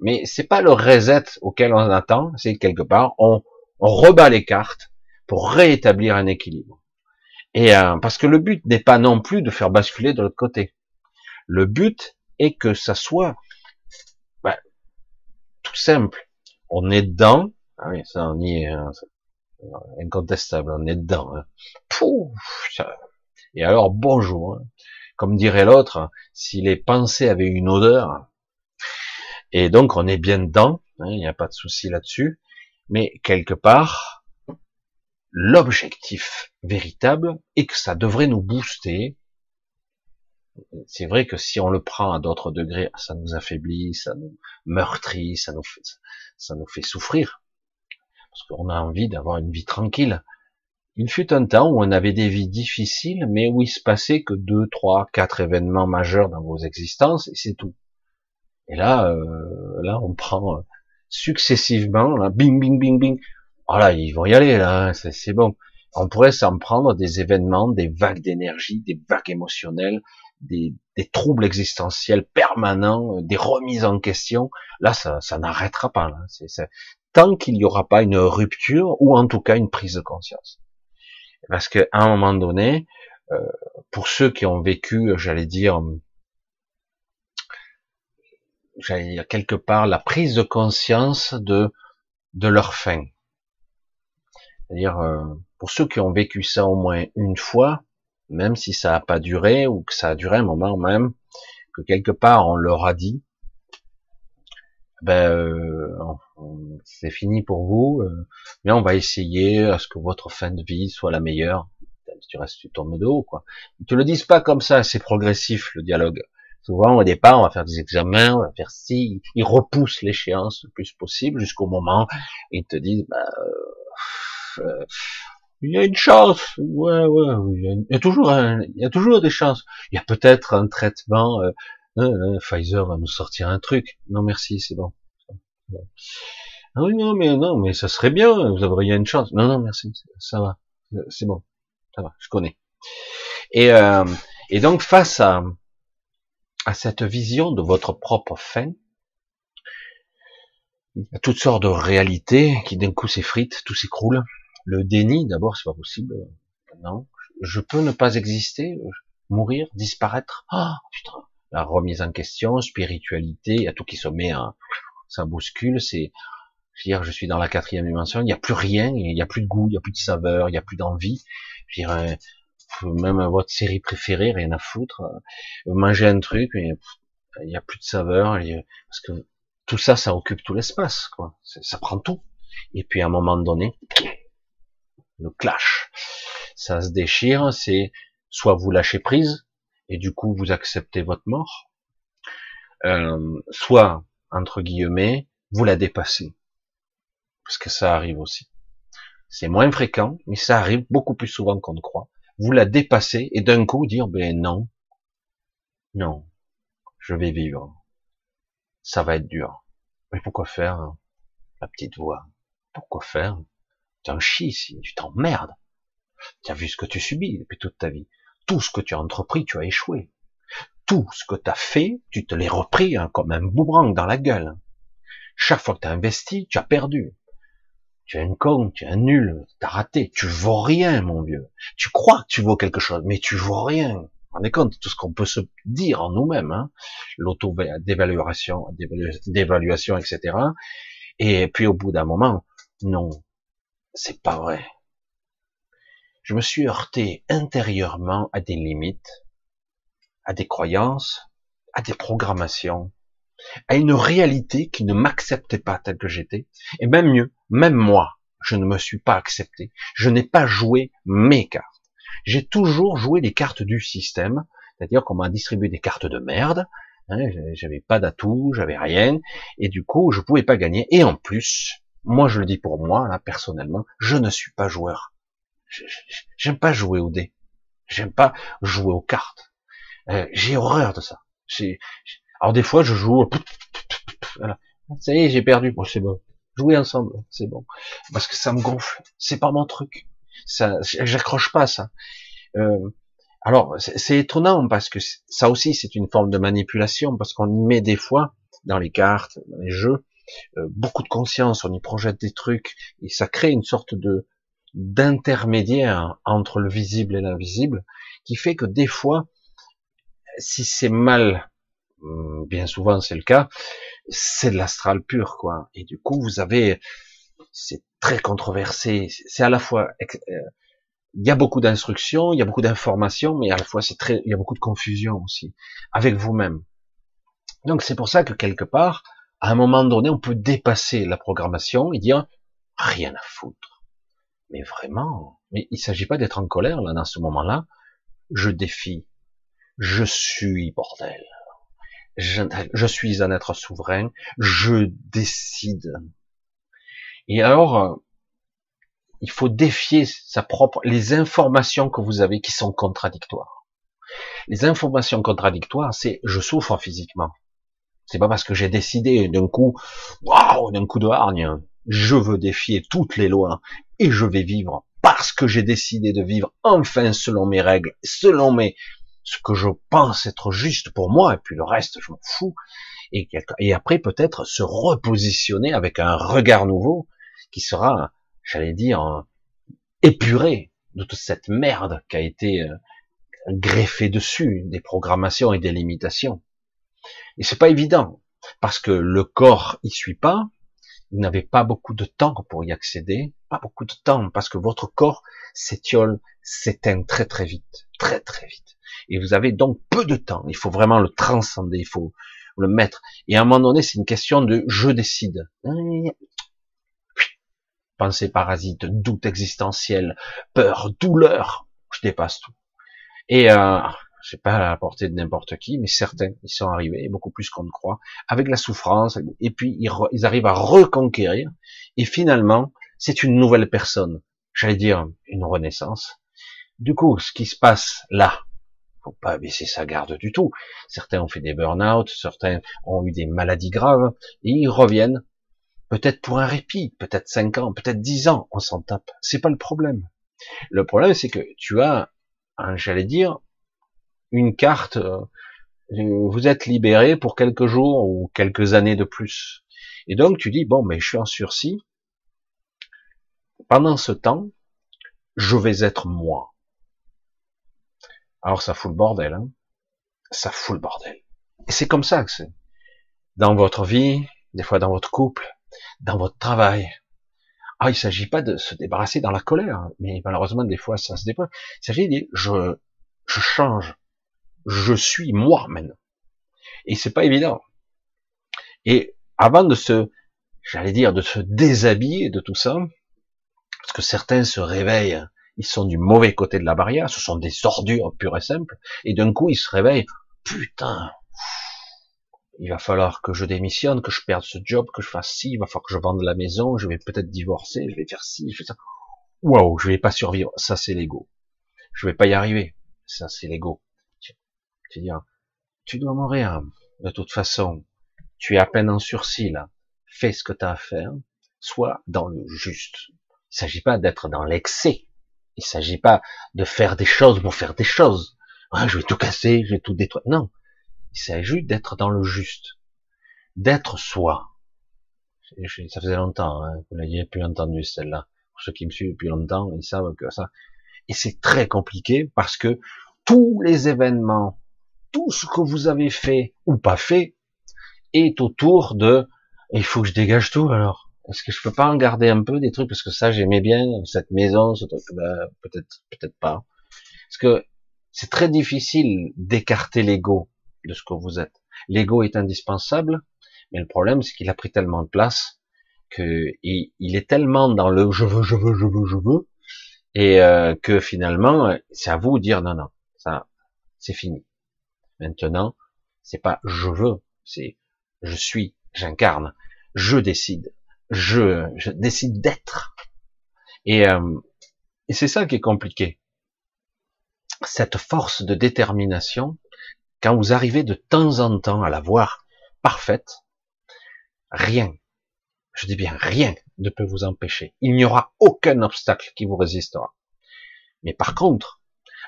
mais c'est pas le reset auquel on attend. C'est quelque part, on, rebat les cartes pour rétablir un équilibre. Et euh, parce que le but n'est pas non plus de faire basculer de l'autre côté. Le but est que ça soit ben, tout simple. On est dedans, ah oui, ça, on y est, hein, incontestable, on est dedans. Hein. Et alors, bonjour. Hein. Comme dirait l'autre, si les pensées avaient une odeur, et donc on est bien dedans, il n'y a pas de souci là-dessus, mais quelque part, l'objectif véritable est que ça devrait nous booster. C'est vrai que si on le prend à d'autres degrés, ça nous affaiblit, ça nous meurtrit, ça nous fait, ça nous fait souffrir parce qu'on a envie d'avoir une vie tranquille. Il fut un temps où on avait des vies difficiles, mais où il se passait que deux, trois, quatre événements majeurs dans vos existences, et c'est tout. Et là, euh, là, on prend euh, successivement, là, bing, bing, bing, bing. Voilà, ils vont y aller, là, hein, c'est bon. On pourrait s'en prendre des événements, des vagues d'énergie, des vagues émotionnelles, des, troubles existentiels permanents, des remises en question. Là, ça, n'arrêtera pas. Là. Tant qu'il n'y aura pas une rupture ou en tout cas une prise de conscience. Parce qu'à un moment donné, euh, pour ceux qui ont vécu, j'allais dire, j'allais dire quelque part la prise de conscience de de leur fin. C'est-à-dire euh, pour ceux qui ont vécu ça au moins une fois, même si ça n'a pas duré ou que ça a duré un moment même, que quelque part on leur a dit, ben euh, c'est fini pour vous, euh, mais on va essayer à ce que votre fin de vie soit la meilleure. Tu restes, tu tournes de haut, quoi. Ils te le disent pas comme ça, c'est progressif le dialogue. Souvent au départ, on va faire des examens, on va faire ci, ils repoussent l'échéance le plus possible jusqu'au moment où ils te disent, bah, euh, il y a une chance, ouais, ouais, il y a, toujours, il y a toujours des chances. Il y a peut-être un traitement. Euh, Pfizer va nous sortir un truc. Non merci, c'est bon. Ah oui, non, mais non, mais ça serait bien, vous auriez une chance. Non, non, merci, ça va, c'est bon, ça va, je connais. Et, euh, et donc face à, à cette vision de votre propre fin, il y a toutes sortes de réalités qui d'un coup s'effritent, tout s'écroule. Le déni, d'abord, c'est pas possible. Non, je peux ne pas exister, mourir, disparaître. Ah, putain. La remise en question, spiritualité, il y a tout qui se met en, ça bouscule, c'est, je dire, je suis dans la quatrième dimension, il n'y a plus rien, il n'y a plus de goût, il n'y a plus de saveur, il n'y a plus d'envie. Je dirais, même votre série préférée, rien à foutre. Manger un truc, il n'y a plus de saveur, parce que tout ça, ça occupe tout l'espace, quoi. Ça prend tout. Et puis à un moment donné, le clash, ça se déchire, c'est soit vous lâchez prise, et du coup vous acceptez votre mort, euh, soit entre guillemets, vous la dépassez. Parce que ça arrive aussi. C'est moins fréquent, mais ça arrive beaucoup plus souvent qu'on ne croit. Vous la dépassez et d'un coup dire, ben non, non, je vais vivre. Ça va être dur. Mais pourquoi faire hein, La petite voix? Pourquoi faire? Tu en chies si tu t'emmerdes. Tu as vu ce que tu subis depuis toute ta vie. Tout ce que tu as entrepris, tu as échoué. Tout ce que tu as fait, tu te l'es repris hein, comme un boomerang dans la gueule. Chaque fois que tu as investi, tu as perdu. Tu es un con, tu es un nul, tu as raté, tu vaux rien, mon vieux. Tu crois que tu vaux quelque chose, mais tu vaux rien. Vous vous compte tout ce qu'on peut se dire en nous-mêmes, hein l'auto-dévaluation, d'évaluation, etc. Et puis au bout d'un moment, non, c'est pas vrai. Je me suis heurté intérieurement à des limites, à des croyances, à des programmations, à une réalité qui ne m'acceptait pas tel que j'étais, et même mieux, même moi, je ne me suis pas accepté. Je n'ai pas joué mes cartes. J'ai toujours joué les cartes du système, c'est-à-dire qu'on m'a distribué des cartes de merde, hein, j'avais pas d'atout, j'avais rien, et du coup, je pouvais pas gagner. Et en plus, moi je le dis pour moi, personnellement, je ne suis pas joueur. J'aime pas jouer au dé. J'aime pas jouer aux cartes. Euh, j'ai horreur de ça. Alors des fois, je joue. Voilà. Ça y est, j'ai perdu. Bon, c'est bon. Jouer ensemble, c'est bon. Parce que ça me gonfle. C'est pas mon truc. Ça, j'accroche pas ça. Euh, alors, c'est étonnant parce que ça aussi, c'est une forme de manipulation parce qu'on y met des fois dans les cartes, dans les jeux, euh, beaucoup de conscience. On y projette des trucs et ça crée une sorte de d'intermédiaire entre le visible et l'invisible qui fait que des fois, si c'est mal Hum, bien souvent c'est le cas, c'est de l'astral pur, quoi. Et du coup, vous avez, c'est très controversé. C'est à la fois, euh, il y a beaucoup d'instructions, il y a beaucoup d'informations, mais à la fois c'est très, il y a beaucoup de confusion aussi avec vous-même. Donc c'est pour ça que quelque part, à un moment donné, on peut dépasser la programmation et dire rien à foutre. Mais vraiment, mais il s'agit pas d'être en colère là dans ce moment-là. Je défie, je suis bordel je, suis un être souverain, je décide. Et alors, euh, il faut défier sa propre, les informations que vous avez qui sont contradictoires. Les informations contradictoires, c'est je souffre physiquement. C'est pas parce que j'ai décidé d'un coup, waouh, d'un coup de hargne, je veux défier toutes les lois et je vais vivre parce que j'ai décidé de vivre enfin selon mes règles, selon mes, ce que je pense être juste pour moi, et puis le reste, je m'en fous. Et, et après, peut-être se repositionner avec un regard nouveau qui sera, j'allais dire, épuré de toute cette merde qui a été euh, greffée dessus, des programmations et des limitations. Et c'est pas évident, parce que le corps y suit pas, vous n'avez pas beaucoup de temps pour y accéder, pas beaucoup de temps, parce que votre corps s'étiole, s'éteint très très vite, très très vite. Et vous avez donc peu de temps. Il faut vraiment le transcender, il faut le mettre. Et à un moment donné, c'est une question de je décide. Pensée parasite, doute existentiel, peur, douleur. Je dépasse tout. Et euh, sais pas à la portée de n'importe qui, mais certains, ils sont arrivés, beaucoup plus qu'on ne croit, avec la souffrance, et puis ils, arrivent à reconquérir, et finalement, c'est une nouvelle personne. J'allais dire une renaissance. Du coup, ce qui se passe là, faut pas baisser sa garde du tout. Certains ont fait des burn-out, certains ont eu des maladies graves, et ils reviennent, peut-être pour un répit, peut-être cinq ans, peut-être dix ans, on s'en tape. C'est pas le problème. Le problème, c'est que tu as, j'allais dire, une carte, euh, vous êtes libéré pour quelques jours ou quelques années de plus. Et donc tu dis, bon, mais je suis en sursis. Pendant ce temps, je vais être moi. Alors ça fout le bordel, hein ça fout le bordel. Et c'est comme ça que c'est. Dans votre vie, des fois dans votre couple, dans votre travail. Ah, il s'agit pas de se débarrasser dans la colère, mais malheureusement des fois ça se dépasse. Il s'agit de dire je, je change, je suis moi maintenant. Et c'est pas évident. Et avant de se, j'allais dire, de se déshabiller de tout ça, parce que certains se réveillent ils sont du mauvais côté de la barrière, ce sont des ordures pures et simples, et d'un coup ils se réveillent, putain, il va falloir que je démissionne, que je perde ce job, que je fasse ci, il va falloir que je vende la maison, je vais peut-être divorcer, je vais faire ci, je vais ça. Waouh, je vais pas survivre. Ça, c'est l'ego. Je vais pas y arriver. Ça, c'est l'ego. Tu tu dois mourir. De toute façon, tu es à peine en sursis, là. Fais ce que tu as à faire. Sois dans le juste. Il s'agit pas d'être dans l'excès. Il s'agit pas de faire des choses pour faire des choses. Ah, je vais tout casser, je vais tout détruire. Non. Il s'agit d'être dans le juste. D'être soi. Ça faisait longtemps, hein, vous l'aviez plus entendu celle-là. Pour ceux qui me suivent depuis longtemps, ils savent que ça. Et c'est très compliqué parce que tous les événements, tout ce que vous avez fait ou pas fait, est autour de il faut que je dégage tout alors. Est-ce que je peux pas en garder un peu des trucs? Parce que ça j'aimais bien cette maison, ce truc, ben, peut-être peut-être pas. Parce que c'est très difficile d'écarter l'ego de ce que vous êtes. L'ego est indispensable, mais le problème c'est qu'il a pris tellement de place que il, est tellement dans le je veux, je veux, je veux, je veux, et euh, que finalement c'est à vous de dire non non, ça c'est fini. Maintenant, c'est pas je veux, c'est je suis, j'incarne, je décide, je, je décide d'être. Et, euh, et c'est ça qui est compliqué. Cette force de détermination, quand vous arrivez de temps en temps à la voir parfaite, rien, je dis bien rien, ne peut vous empêcher. Il n'y aura aucun obstacle qui vous résistera. Mais par contre,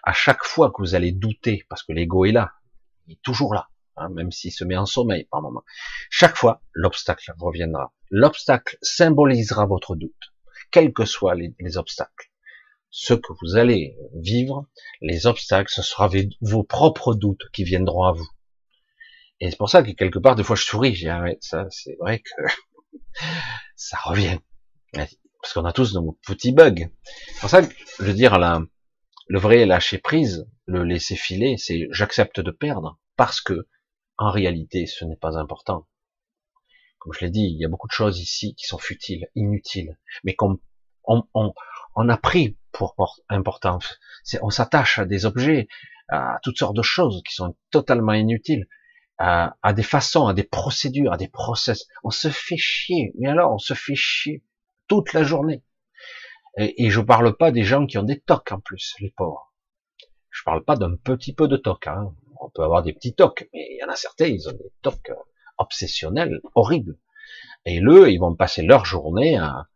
à chaque fois que vous allez douter, parce que l'ego est là, il est toujours là, hein, même s'il se met en sommeil par moment, chaque fois, l'obstacle reviendra. L'obstacle symbolisera votre doute, quels que soient les, les obstacles ce que vous allez vivre, les obstacles, ce sera vos propres doutes qui viendront à vous. Et c'est pour ça que quelque part, des fois, je souris, j'ai arrête ça, c'est vrai que ça revient. Parce qu'on a tous nos petits bugs. C'est pour ça que, je veux dire, la, le vrai lâcher prise, le laisser filer, c'est j'accepte de perdre parce que, en réalité, ce n'est pas important. Comme je l'ai dit, il y a beaucoup de choses ici qui sont futiles, inutiles, mais qu'on on, on, on a pris pour importance. On s'attache à des objets, à toutes sortes de choses qui sont totalement inutiles, à, à, des façons, à des procédures, à des process. On se fait chier. Mais alors, on se fait chier toute la journée. Et, je parle pas des gens qui ont des tocs en plus, les pauvres. Je parle pas d'un petit peu de tocs. Hein. On peut avoir des petits tocs, mais il y en a certains, ils ont des tocs obsessionnels, horribles. Et eux, ils vont passer leur journée à,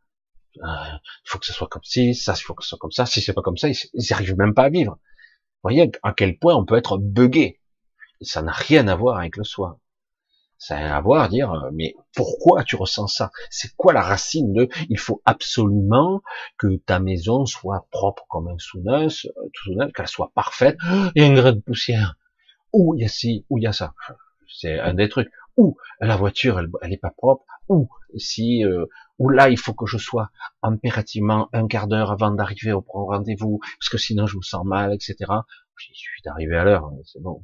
il faut que ce soit comme ci, ça, il faut que ce soit comme ça. Si c'est pas comme ça, ils n'y arrivent même pas à vivre. Vous voyez à quel point on peut être buggé. Ça n'a rien à voir avec le soi. Ça n'a rien à voir dire, euh, mais pourquoi tu ressens ça? C'est quoi la racine de il faut absolument que ta maison soit propre comme un neuf, qu'elle soit parfaite. Il y a de poussière. Ou il y a ci, ou il y a ça. C'est un des trucs. Ou la voiture, elle, elle est pas propre. Ou si euh, où là, il faut que je sois impérativement un quart d'heure avant d'arriver au rendez-vous, parce que sinon je me sens mal, etc. Il suffit d'arriver à l'heure, hein, c'est bon.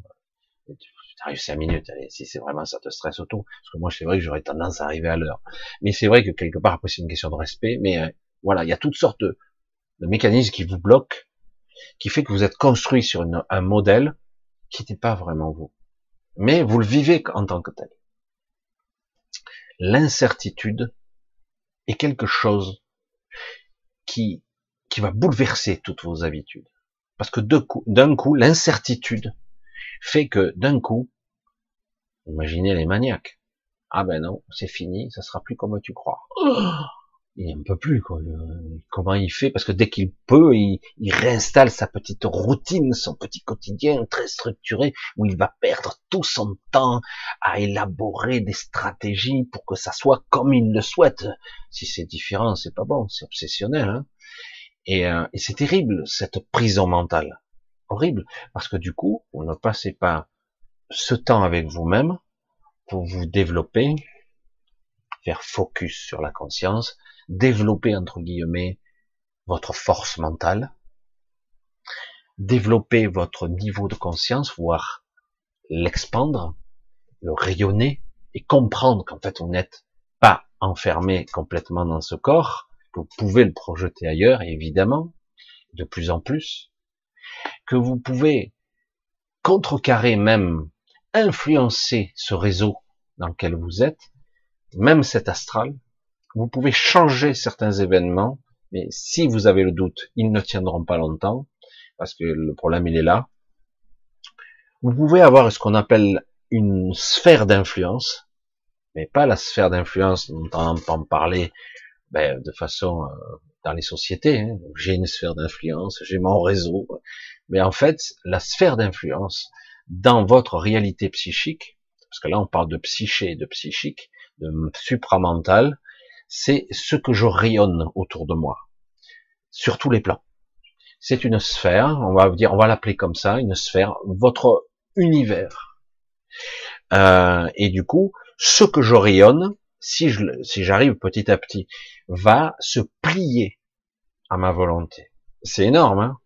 Tu arrives cinq minutes, si c'est vraiment ça te stresse auto, parce que moi c'est vrai que j'aurais tendance à arriver à l'heure. Mais c'est vrai que quelque part, après c'est une question de respect, mais euh, voilà, il y a toutes sortes de, mécanismes qui vous bloquent, qui fait que vous êtes construit sur un modèle qui n'est pas vraiment vous. Mais vous le vivez en tant que tel. L'incertitude est quelque chose qui, qui va bouleverser toutes vos habitudes. Parce que d'un coup, l'incertitude fait que d'un coup, imaginez les maniaques. Ah ben non, c'est fini, ça sera plus comme tu crois. il un peut plus quoi. Comment il fait? Parce que dès qu'il peut, il, réinstalle sa petite routine, son petit quotidien très structuré, où il va perdre tout son temps à élaborer des stratégies pour que ça soit comme il le souhaite. Si c'est différent, c'est pas bon, c'est obsessionnel. Hein et, euh, et c'est terrible cette prison mentale, horrible, parce que du coup, vous ne passez pas ce temps avec vous-même pour vous développer, faire focus sur la conscience, développer entre guillemets votre force mentale, développer votre niveau de conscience, voire l'expandre, le rayonner et comprendre qu'en fait vous n'êtes pas enfermé complètement dans ce corps, vous pouvez le projeter ailleurs, évidemment, de plus en plus, que vous pouvez contrecarrer même, influencer ce réseau dans lequel vous êtes, même cet astral, vous pouvez changer certains événements, mais si vous avez le doute, ils ne tiendront pas longtemps, parce que le problème il est là. Vous pouvez avoir ce qu'on appelle une sphère d'influence, mais pas la sphère d'influence dont on entend parler ben, de façon euh, dans les sociétés. Hein. J'ai une sphère d'influence, j'ai mon réseau, mais en fait, la sphère d'influence dans votre réalité psychique, parce que là on parle de psyché, de psychique, de supramental, c'est ce que je rayonne autour de moi, sur tous les plans. C'est une sphère, on va dire, on va l'appeler comme ça, une sphère, votre univers. Euh, et du coup, ce que je rayonne, si je, si j'arrive petit à petit, va se plier à ma volonté. C'est énorme, hein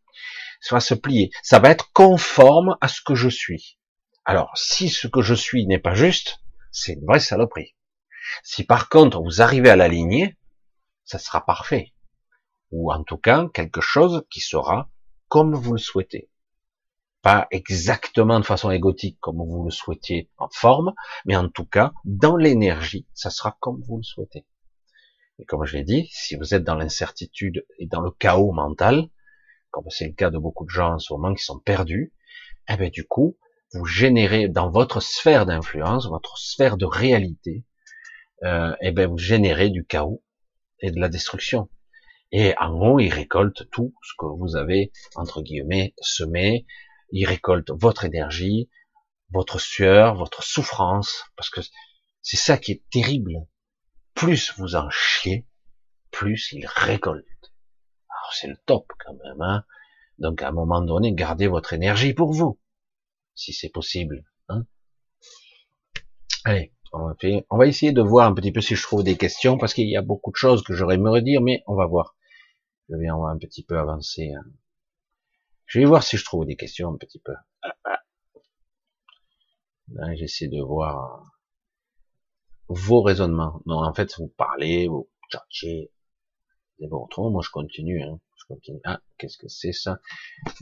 ça va se plier. Ça va être conforme à ce que je suis. Alors, si ce que je suis n'est pas juste, c'est une vraie saloperie. Si par contre vous arrivez à l'aligner, ça sera parfait. Ou en tout cas, quelque chose qui sera comme vous le souhaitez. Pas exactement de façon égotique comme vous le souhaitiez en forme, mais en tout cas, dans l'énergie, ça sera comme vous le souhaitez. Et comme je l'ai dit, si vous êtes dans l'incertitude et dans le chaos mental, comme c'est le cas de beaucoup de gens en ce moment qui sont perdus, eh bien du coup, vous générez dans votre sphère d'influence, votre sphère de réalité, euh, eh bien vous générez du chaos et de la destruction. Et en gros, il récolte tout ce que vous avez, entre guillemets, semé, il récolte votre énergie, votre sueur, votre souffrance, parce que c'est ça qui est terrible. Plus vous en chiez, plus il récolte c'est le top quand même. Hein Donc à un moment donné, gardez votre énergie pour vous, si c'est possible. Hein Allez, on va, on essayer de voir un petit peu si je trouve des questions, parce qu'il y a beaucoup de choses que j'aurais aimé dire, mais on va voir. Je vais en un petit peu avancer. Hein. Je vais voir si je trouve des questions un petit peu. J'essaie de voir vos raisonnements. Non, en fait, vous parlez, vous tchatchez, mais bon, autrement, moi je continue, hein. Je continue. Ah, qu'est-ce que c'est ça?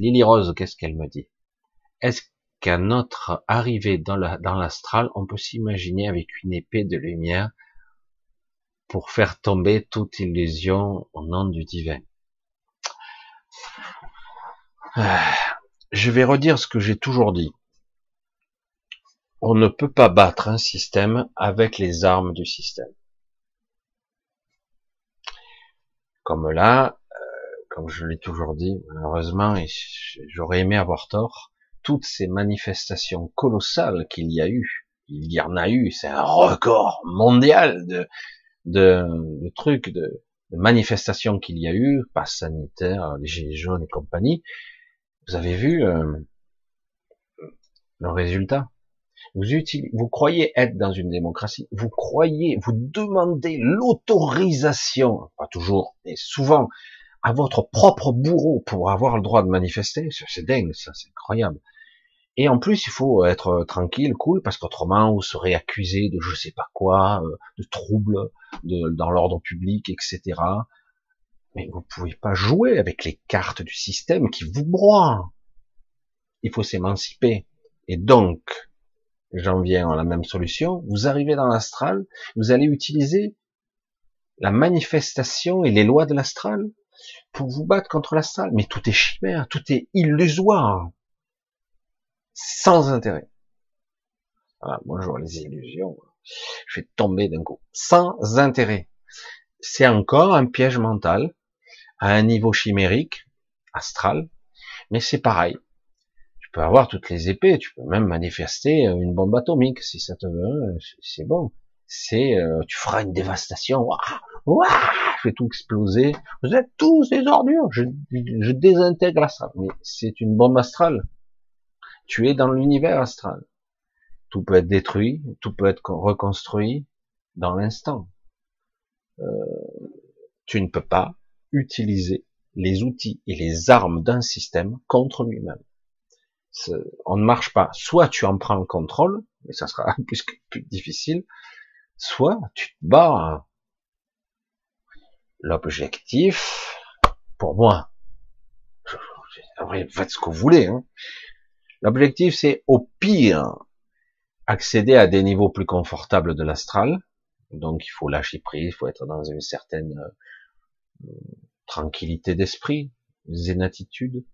Lily Rose, qu'est-ce qu'elle me dit? Est-ce qu'à notre arrivée dans l'astral, on peut s'imaginer avec une épée de lumière pour faire tomber toute illusion au nom du divin? ah, Je vais redire ce que j'ai toujours dit. On ne peut pas battre un système avec les armes du système. Comme là, euh, comme je l'ai toujours dit, malheureusement, j'aurais aimé avoir tort, toutes ces manifestations colossales qu'il y a eu, il y en a eu, c'est un record mondial de, de, de trucs, de, de manifestations qu'il y a eu, pas sanitaire, les gilets jaunes et compagnie. Vous avez vu euh, le résultat? Vous, vous croyez être dans une démocratie, vous croyez, vous demandez l'autorisation, pas toujours, mais souvent, à votre propre bourreau pour avoir le droit de manifester, c'est dingue, ça, c'est incroyable. Et en plus, il faut être tranquille, cool, parce qu'autrement, vous serez accusé de je sais pas quoi, euh, de troubles de, dans l'ordre public, etc. Mais vous pouvez pas jouer avec les cartes du système qui vous broient. Il faut s'émanciper. Et donc, j'en viens à la même solution, vous arrivez dans l'astral, vous allez utiliser la manifestation et les lois de l'astral pour vous battre contre l'astral. Mais tout est chimère, tout est illusoire, sans intérêt. Voilà, bonjour les illusions, je vais tomber d'un coup, sans intérêt. C'est encore un piège mental à un niveau chimérique, astral, mais c'est pareil peux avoir toutes les épées, tu peux même manifester une bombe atomique si ça te veut, c'est bon. C'est, euh, tu feras une dévastation, waouh, je vais tout exploser. Vous êtes tous des ordures. Je, je désintègre l'astral, mais c'est une bombe astrale. Tu es dans l'univers astral. Tout peut être détruit, tout peut être reconstruit dans l'instant. Euh, tu ne peux pas utiliser les outils et les armes d'un système contre lui-même on ne marche pas. Soit tu en prends le contrôle, mais ça sera plus, plus difficile, soit tu te bats. L'objectif, pour moi, faites ce que vous voulez. Hein. L'objectif, c'est au pire accéder à des niveaux plus confortables de l'astral. Donc il faut lâcher prise, il faut être dans une certaine euh, tranquillité d'esprit, zénatitude.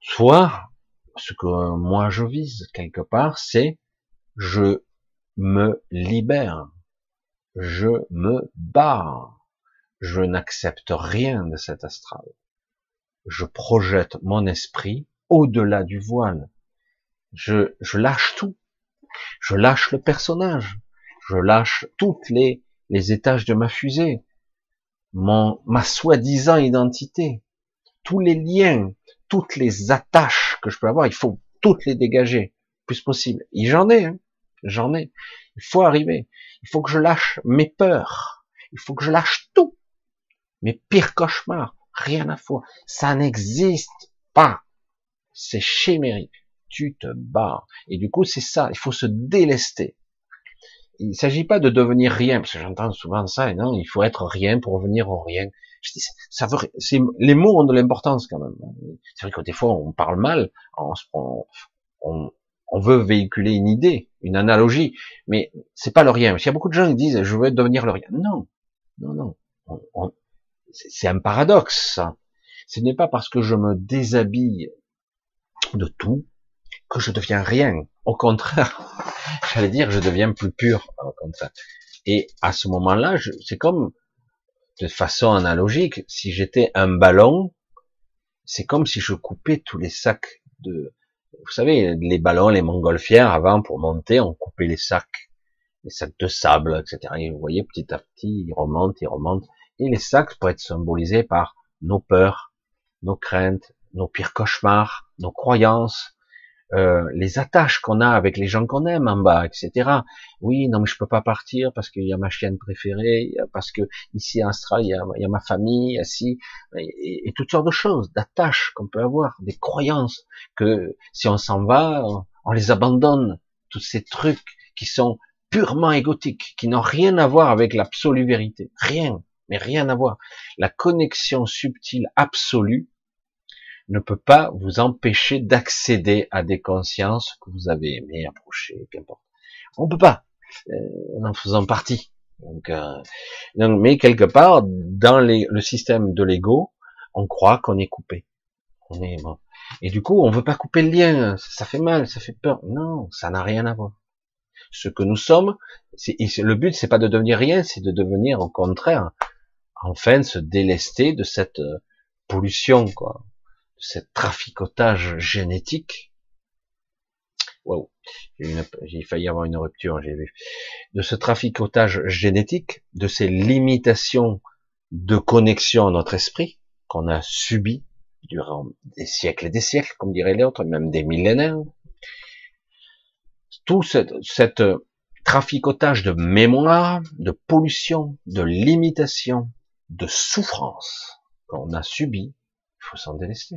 Soit, ce que moi je vise quelque part, c'est je me libère, je me barre, je n'accepte rien de cet astral. Je projette mon esprit au-delà du voile. Je, lâche tout. Je lâche le personnage. Je lâche toutes les, les étages de ma fusée. Mon, ma soi-disant identité. Tous les liens, toutes les attaches que je peux avoir, il faut toutes les dégager, plus possible. Et j'en ai, hein. j'en ai. Il faut arriver. Il faut que je lâche mes peurs. Il faut que je lâche tout. Mes pires cauchemars. Rien à voir. Ça n'existe pas. C'est chimérique. Tu te bats. Et du coup, c'est ça. Il faut se délester. Il ne s'agit pas de devenir rien, parce que j'entends souvent ça, et non, il faut être rien pour revenir au rien. Les mots ont de l'importance quand même. C'est vrai que des fois on parle mal, on, veut véhiculer une idée, une analogie, mais c'est pas le rien. Il y a beaucoup de gens qui disent, je veux devenir le rien. Non, non, non. c'est un paradoxe. Ce n'est pas parce que je me déshabille de tout que je deviens rien. Au contraire, j'allais dire, je deviens plus pur. Au contraire. Et à ce moment-là, c'est comme, de façon analogique, si j'étais un ballon, c'est comme si je coupais tous les sacs de, vous savez, les ballons, les montgolfières, avant, pour monter, on coupait les sacs, les sacs de sable, etc. Et vous voyez, petit à petit, ils remontent, ils remontent. Et les sacs pourraient être symbolisés par nos peurs, nos craintes, nos pires cauchemars, nos croyances, euh, les attaches qu'on a avec les gens qu'on aime en bas, etc. Oui, non mais je peux pas partir parce qu'il y a ma chienne préférée, parce que ici en Australie il y a, ma famille, ici, et, toutes sortes de choses, d'attaches qu'on peut avoir, des croyances que si on s'en va, on, les abandonne, tous ces trucs qui sont purement égotiques, qui n'ont rien à voir avec l'absolue vérité, rien, mais rien à voir. La connexion subtile absolue ne peut pas vous empêcher d'accéder à des consciences que vous avez aimées, approchées, qu'importe. On peut pas, euh, en faisant partie. Donc, euh, mais quelque part, dans les, le système de l'ego, on croit qu'on est coupé. On est bon. Et du coup, on veut pas couper le lien. Ça fait mal, ça fait peur. Non, ça n'a rien à voir. Ce que nous sommes, le but, c'est pas de devenir rien, c'est de devenir, au contraire, enfin, se délester de cette euh, pollution, quoi cet traficotage génétique. Wow, j'ai failli avoir une rupture, j'ai vu. De ce traficotage génétique, de ces limitations de connexion à notre esprit qu'on a subi durant des siècles et des siècles, comme dirait l'autre, même des millénaires. Tout cette traficotage de mémoire, de pollution, de limitation, de souffrance qu'on a subi, faut s'en délester.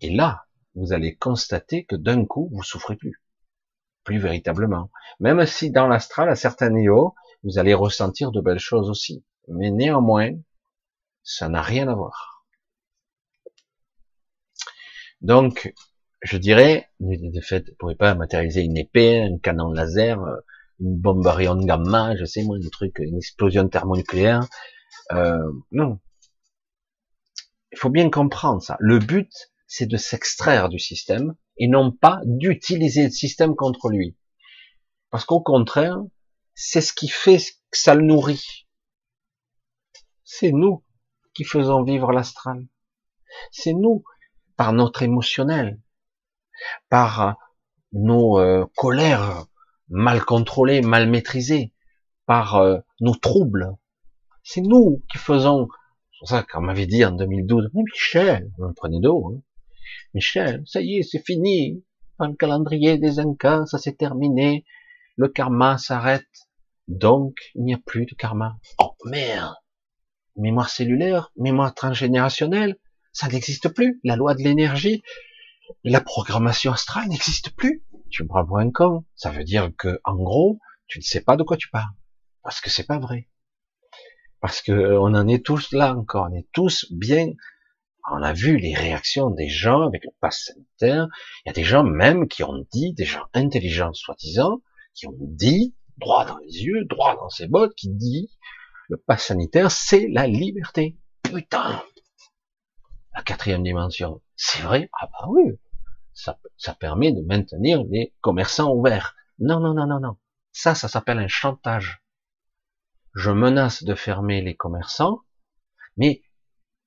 Et là, vous allez constater que d'un coup, vous souffrez plus. Plus véritablement. Même si dans l'astral, à certains niveaux, vous allez ressentir de belles choses aussi. Mais néanmoins, ça n'a rien à voir. Donc, je dirais, de fait, vous pourrez pas matérialiser une épée, un canon laser, une bombe à gamma, je sais moi, un truc, une explosion thermonucléaire. Euh, non, il faut bien comprendre ça. Le but, c'est de s'extraire du système et non pas d'utiliser le système contre lui. Parce qu'au contraire, c'est ce qui fait que ça le nourrit. C'est nous qui faisons vivre l'astral. C'est nous, par notre émotionnel, par nos euh, colères mal contrôlées, mal maîtrisées, par euh, nos troubles. C'est nous qui faisons pour ça qu'on m'avait dit en 2012, mais Michel, on prenait d'eau, hein. Michel, ça y est, c'est fini. Le calendrier des Incas, ça s'est terminé. Le karma s'arrête. Donc, il n'y a plus de karma. Oh merde Mémoire cellulaire, mémoire transgénérationnelle, ça n'existe plus. La loi de l'énergie, la programmation astrale n'existe plus. Tu me prends pour un con. Ça veut dire que, en gros, tu ne sais pas de quoi tu parles. Parce que c'est pas vrai parce que euh, on en est tous là encore, on est tous bien On a vu les réactions des gens avec le pass sanitaire. Il y a des gens même qui ont dit, des gens intelligents soi-disant, qui ont dit, droit dans les yeux, droit dans ses bottes, qui dit, le pass sanitaire, c'est la liberté. Putain! La quatrième dimension. C'est vrai? Ah bah oui. Ça, ça permet de maintenir les commerçants ouverts. Non, non, non, non, non. Ça, ça s'appelle un chantage. Je menace de fermer les commerçants, mais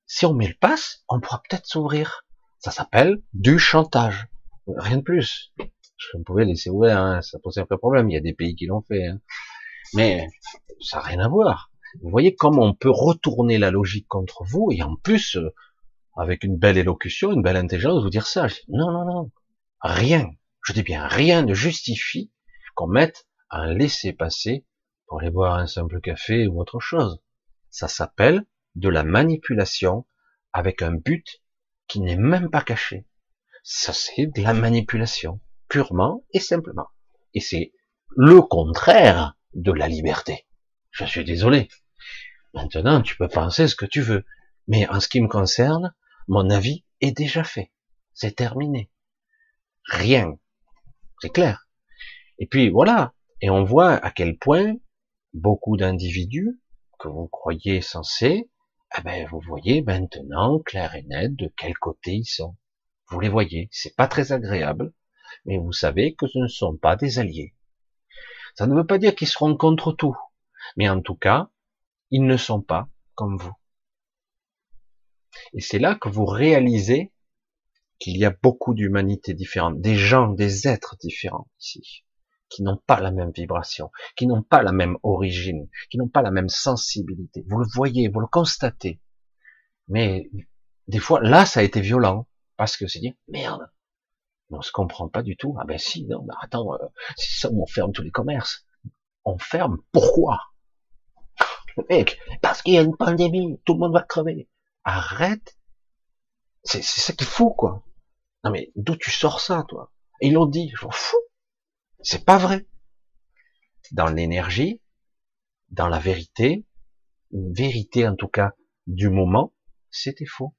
si on met le pass, on pourra peut-être s'ouvrir. Ça s'appelle du chantage. Rien de plus. Je pouvais laisser ouvert, hein, ça pose un peu problème. Il y a des pays qui l'ont fait. Hein. Mais ça n'a rien à voir. Vous voyez comment on peut retourner la logique contre vous et en plus, euh, avec une belle élocution, une belle intelligence, vous dire ça. non, non, non. Rien. Je dis bien rien ne justifie qu'on mette un laisser-passer pour aller boire un simple café ou autre chose. Ça s'appelle de la manipulation avec un but qui n'est même pas caché. Ça, c'est de la manipulation, purement et simplement. Et c'est le contraire de la liberté. Je suis désolé. Maintenant, tu peux penser ce que tu veux. Mais en ce qui me concerne, mon avis est déjà fait. C'est terminé. Rien. C'est clair. Et puis voilà. Et on voit à quel point beaucoup d'individus que vous croyez censés eh ben, vous voyez maintenant clair et net de quel côté ils sont. Vous les voyez, c'est pas très agréable, mais vous savez que ce ne sont pas des alliés. Ça ne veut pas dire qu'ils seront contre tout, mais en tout cas, ils ne sont pas comme vous. Et c'est là que vous réalisez qu'il y a beaucoup d'humanités différentes, des gens, des êtres différents ici qui n'ont pas la même vibration, qui n'ont pas la même origine, qui n'ont pas la même sensibilité. Vous le voyez, vous le constatez. Mais des fois, là, ça a été violent, parce que c'est dit, merde, on se comprend pas du tout. Ah ben si, non, attends, euh, si ça, on ferme tous les commerces. On ferme, pourquoi? Mec, parce qu'il y a une pandémie, tout le monde va crever. Arrête. C'est ça qu'il faut, quoi. Non mais d'où tu sors ça, toi? Ils l'ont dit, je m'en fous. C'est pas vrai. Dans l'énergie, dans la vérité, une vérité en tout cas du moment, c'était faux.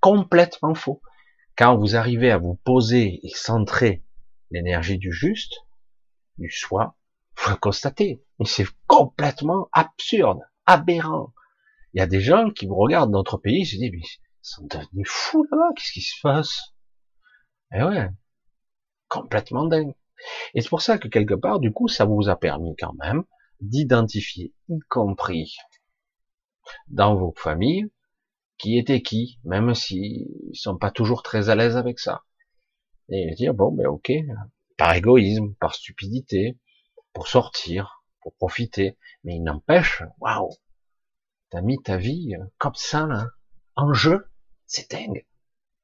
Complètement faux. Quand vous arrivez à vous poser et centrer l'énergie du juste, du soi, vous le constatez. Mais c'est complètement absurde, aberrant. Il y a des gens qui vous regardent notre pays, se disent, mais ils sont devenus fous là-bas, qu'est-ce qui se passe? Eh ouais, complètement dingue. Et c'est pour ça que quelque part, du coup, ça vous a permis quand même d'identifier, y compris dans vos familles, qui était qui, même s'ils sont pas toujours très à l'aise avec ça. Et dire, bon, ben ok, par égoïsme, par stupidité, pour sortir, pour profiter, mais il n'empêche, waouh, t'as mis ta vie comme ça, en jeu, c'est dingue.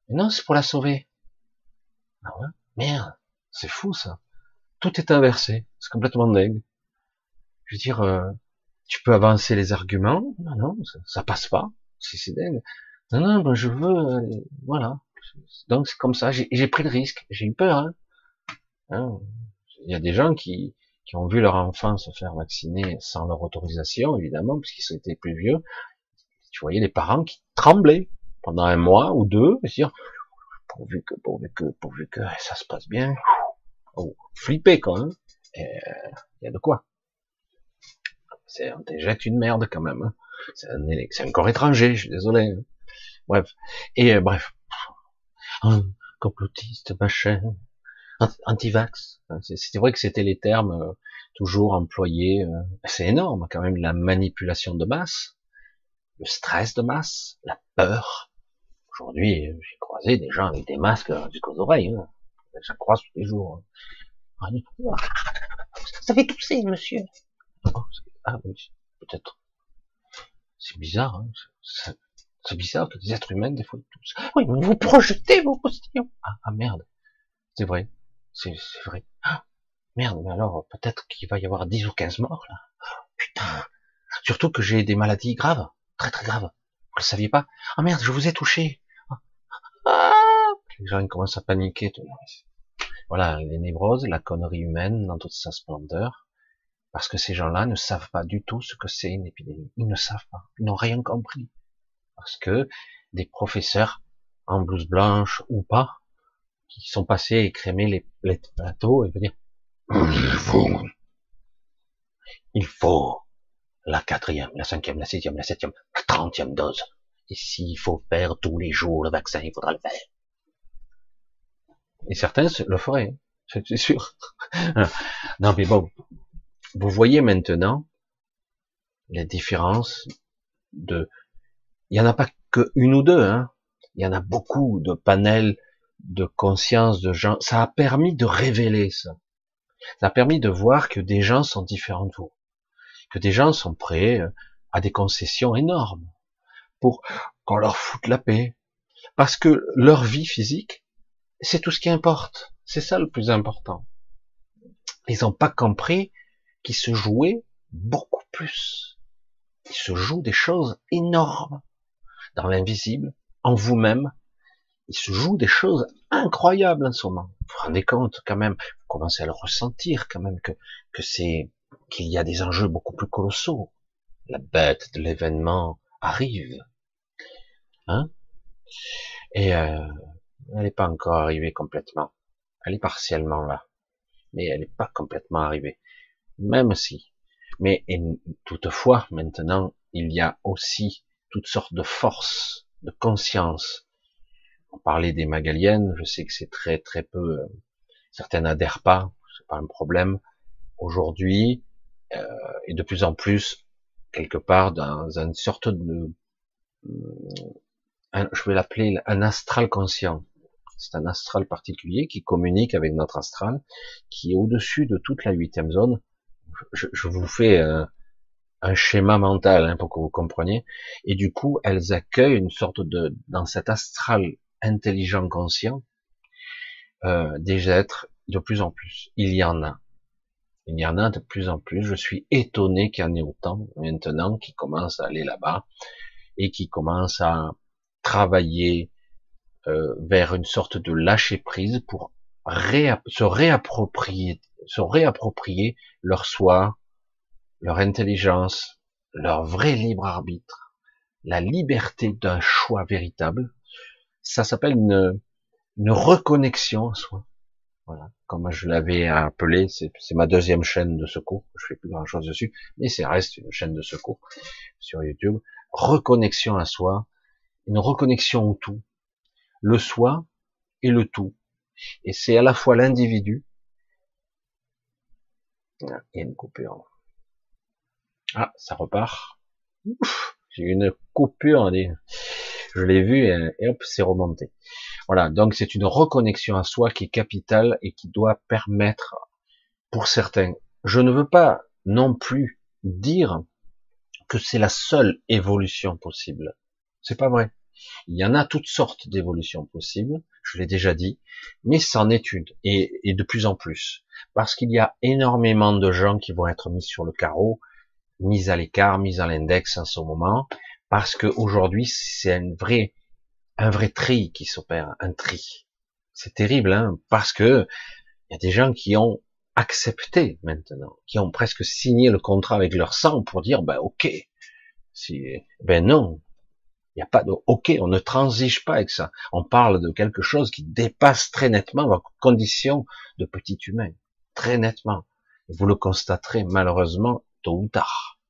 Mais non, c'est pour la sauver. Ah ouais, merde. C'est fou ça. Tout est inversé. C'est complètement dingue. Je veux dire, euh, tu peux avancer les arguments. Non, non, ça, passe pas. C'est dingue. Non, non, ben je veux, euh, voilà. Donc c'est comme ça. J'ai pris le risque. J'ai eu peur. Hein. hein. Il y a des gens qui, qui ont vu leur enfant se faire vacciner sans leur autorisation, évidemment, puisqu'ils étaient plus vieux. Tu voyais les parents qui tremblaient pendant un mois ou deux, dire pourvu que, pourvu que, pourvu que ça se passe bien. Oh, flipper quand même. Il y a de quoi. C'est, on t'éjecte une merde quand même. Hein. C'est un, c'est un corps étranger, je suis désolé. Hein. Bref. Et euh, bref. Un complotiste, machin. Anti-vax. C'est vrai que c'était les termes euh, toujours employés. Euh, c'est énorme quand même la manipulation de masse, le stress de masse, la peur. Aujourd'hui, j'ai croisé des gens avec des masques jusqu'aux oreilles. Hein croise tous les jours. Ça fait tousser, monsieur. Oh, ah peut-être. C'est bizarre, hein. C'est bizarre que des êtres humains, des fois, tous. Oui, mais vous projetez vos postillons. Ah, ah merde. C'est vrai. C'est vrai. Ah, merde, mais alors, peut-être qu'il va y avoir 10 ou 15 morts, là. Putain. Surtout que j'ai des maladies graves. Très, très graves. Vous le saviez pas? Ah merde, je vous ai touché. Ah les gens commencent à paniquer. Tout. Voilà, les névroses, la connerie humaine dans toute sa splendeur, parce que ces gens-là ne savent pas du tout ce que c'est une épidémie. Ils ne savent pas, ils n'ont rien compris, parce que des professeurs en blouse blanche ou pas, qui sont passés et crémer les, les plateaux et venir, il faut, il faut la quatrième, la cinquième, la sixième, la septième, la trentième dose. Et s'il faut faire tous les jours le vaccin, il faudra le faire. Et certains le feraient, c'est sûr. non mais bon, vous voyez maintenant les différences de, il y en a pas que une ou deux, hein. Il y en a beaucoup de panels de conscience de gens. Ça a permis de révéler ça. Ça a permis de voir que des gens sont différents de vous. Que des gens sont prêts euh, à des concessions énormes pour qu'on leur foute la paix. Parce que leur vie physique, c'est tout ce qui importe. C'est ça le plus important. Ils n'ont pas compris qu'ils se jouaient beaucoup plus. Il se joue des choses énormes dans l'invisible, en vous-même. Il se joue des choses incroyables en ce moment. Vous vous rendez compte quand même, vous commencez à le ressentir quand même que c'est, qu'il y a des enjeux beaucoup plus colossaux. La bête de l'événement arrive. Hein? Et euh, elle n'est pas encore arrivée complètement. Elle est partiellement là. Mais elle n'est pas complètement arrivée. Même si mais toutefois, maintenant, il y a aussi toutes sortes de forces, de conscience. On parlait des magaliennes, je sais que c'est très très peu, euh, certaines n'adhèrent pas, c'est pas un problème. Aujourd'hui, euh, et de plus en plus, quelque part, dans une sorte de, euh, je vais l'appeler un astral conscient. C'est un astral particulier qui communique avec notre astral, qui est au-dessus de toute la huitième zone, je, vous fais euh, un schéma mental hein, pour que vous compreniez. Et du coup, elles accueillent une sorte de, dans cet astral intelligent conscient, euh, des êtres de plus en plus. Il y en a. Il y en a de plus en plus. Je suis étonné qu'il y en ait autant maintenant qui commencent à aller là-bas et qui commencent à travailler euh, vers une sorte de lâcher prise pour se réapproprier se réapproprier leur soi, leur intelligence, leur vrai libre arbitre, la liberté d'un choix véritable. Ça s'appelle une, une reconnexion à soi. Voilà, comme je l'avais appelé, c'est ma deuxième chaîne de secours. Je fais plus grand chose dessus, mais c'est reste une chaîne de secours sur YouTube. Reconnexion à soi, une reconnexion au tout, le soi et le tout. Et c'est à la fois l'individu il y a une coupure. Ah, ça repart. J'ai une coupure. Je l'ai vu et hop, c'est remonté. Voilà, donc c'est une reconnexion à soi qui est capitale et qui doit permettre, pour certains, je ne veux pas non plus dire que c'est la seule évolution possible. C'est pas vrai. Il y en a toutes sortes d'évolutions possibles, je l'ai déjà dit, mais c'en est une, et, et de plus en plus parce qu'il y a énormément de gens qui vont être mis sur le carreau, mis à l'écart, mis à l'index en ce moment, parce qu'aujourd'hui c'est un vrai, un vrai tri qui s'opère, un tri. C'est terrible, hein, parce que il y a des gens qui ont accepté maintenant, qui ont presque signé le contrat avec leur sang pour dire, ben ok, si, ben non, il n'y a pas de ok, on ne transige pas avec ça. On parle de quelque chose qui dépasse très nettement vos conditions de petit humain très nettement. Vous le constaterez malheureusement tôt ou tard.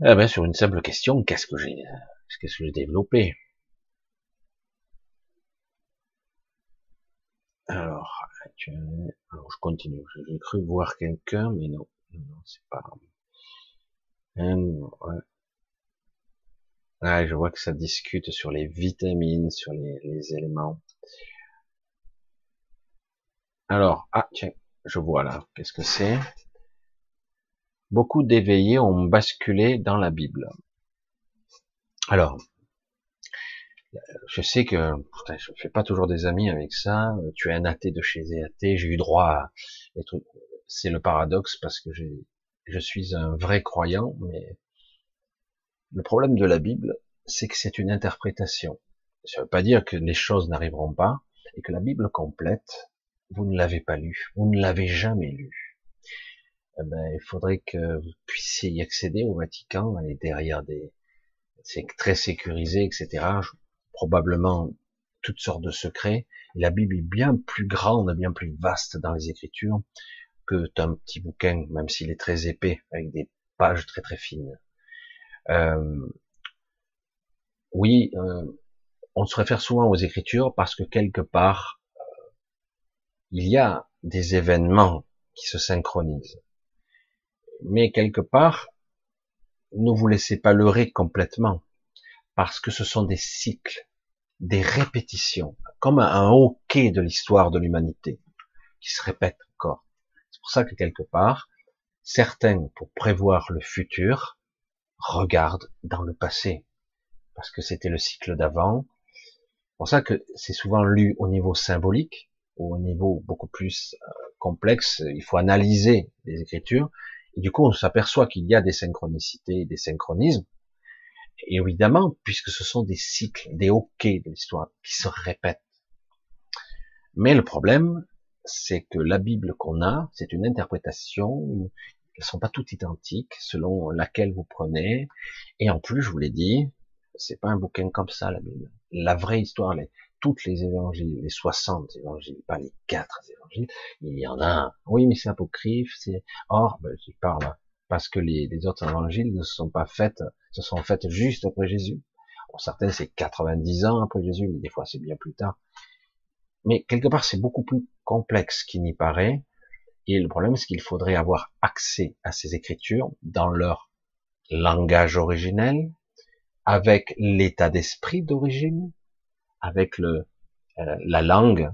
Eh ben, sur une simple question, qu'est-ce que j'ai, qu'est-ce que j'ai développé? Alors, alors, je continue. J'ai cru voir quelqu'un, mais non, non, c'est pas. Hum, ouais. Ah, je vois que ça discute sur les vitamines, sur les, les éléments. Alors, ah tiens, je vois là, qu'est-ce que c'est? Beaucoup d'éveillés ont basculé dans la Bible. Alors, je sais que putain, je fais pas toujours des amis avec ça. Tu es un athée de chez les athées. J'ai eu droit à C'est le paradoxe parce que je suis un vrai croyant, mais le problème de la Bible, c'est que c'est une interprétation. Ça ne veut pas dire que les choses n'arriveront pas et que la Bible complète vous ne l'avez pas lu, vous ne l'avez jamais lu, eh ben, il faudrait que vous puissiez y accéder au Vatican, aller derrière des, c'est très sécurisé, etc. Probablement toutes sortes de secrets. la Bible est bien plus grande, bien plus vaste dans les Écritures que un petit bouquin, même s'il est très épais, avec des pages très très fines. Euh, oui, euh, on se réfère souvent aux Écritures parce que quelque part, euh, il y a des événements qui se synchronisent. Mais quelque part, ne vous laissez pas leurrer complètement, parce que ce sont des cycles, des répétitions, comme un hockey de l'histoire de l'humanité, qui se répète encore. C'est pour ça que quelque part, certains, pour prévoir le futur, regardent dans le passé, parce que c'était le cycle d'avant. C'est pour ça que c'est souvent lu au niveau symbolique, ou au niveau beaucoup plus euh, complexe. Il faut analyser les écritures, et du coup, on s'aperçoit qu'il y a des synchronicités, des synchronismes. Et évidemment, puisque ce sont des cycles, des hoquets de l'histoire qui se répètent. Mais le problème, c'est que la Bible qu'on a, c'est une interprétation, elles sont pas toutes identiques selon laquelle vous prenez. Et en plus, je vous l'ai dit, c'est pas un bouquin comme ça, la Bible. La vraie histoire, les, toutes les évangiles, les 60 évangiles, pas les quatre évangiles, il y en a Oui, mais c'est apocryphe, c'est, or, ben, je parle, parce que les, autres évangiles ne sont pas faites, se sont faites juste après Jésus. Bon, certains c'est 90 ans après Jésus, mais des fois c'est bien plus tard. Mais quelque part c'est beaucoup plus complexe qu'il n'y paraît. Et le problème c'est qu'il faudrait avoir accès à ces écritures dans leur langage originel, avec l'état d'esprit d'origine, avec le, euh, la langue,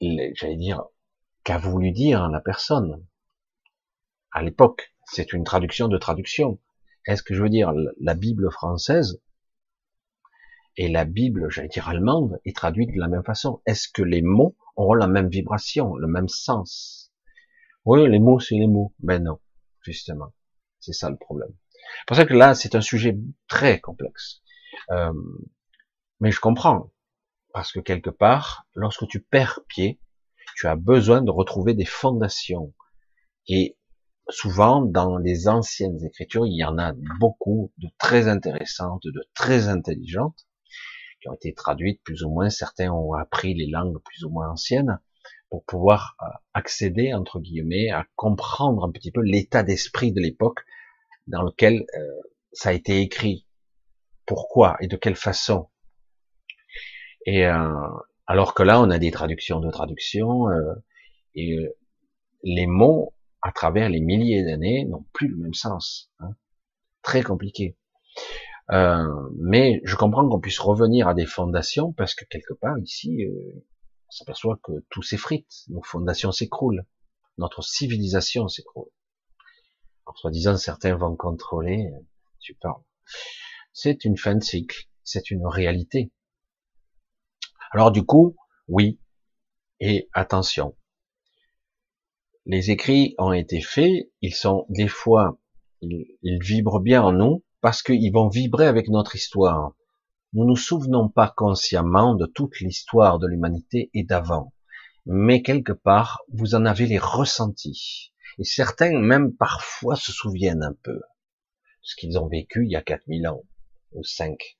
j'allais dire, qu'a voulu dire la personne. À l'époque, c'est une traduction de traduction. Est-ce que je veux dire, la Bible française et la Bible, j'allais dire allemande, est traduite de la même façon? Est-ce que les mots auront la même vibration, le même sens? Oui, les mots, c'est les mots. Ben non, justement. C'est ça le problème. C'est pour ça que là, c'est un sujet très complexe. Euh, mais je comprends. Parce que quelque part, lorsque tu perds pied, tu as besoin de retrouver des fondations. Et souvent, dans les anciennes écritures, il y en a beaucoup de très intéressantes, de très intelligentes, qui ont été traduites plus ou moins. Certains ont appris les langues plus ou moins anciennes pour pouvoir euh, accéder, entre guillemets, à comprendre un petit peu l'état d'esprit de l'époque dans lequel euh, ça a été écrit. Pourquoi et de quelle façon? Et euh, alors que là, on a des traductions de traductions euh, et euh, les mots, à travers les milliers d'années, n'ont plus le même sens. Hein. Très compliqué. mais je comprends qu'on puisse revenir à des fondations parce que quelque part ici, on s'aperçoit que tout s'effrite, nos fondations s'écroulent, notre civilisation s'écroule. En soi-disant, certains vont contrôler, tu parles. C'est une fin de cycle, c'est une réalité. Alors du coup, oui, et attention. Les écrits ont été faits, ils sont des fois, ils, vibrent bien en nous parce qu'ils vont vibrer avec notre histoire. Nous nous souvenons pas consciemment de toute l'histoire de l'humanité et d'avant, mais quelque part, vous en avez les ressentis. Et certains même parfois se souviennent un peu ce qu'ils ont vécu il y a 4000 ans ou 5.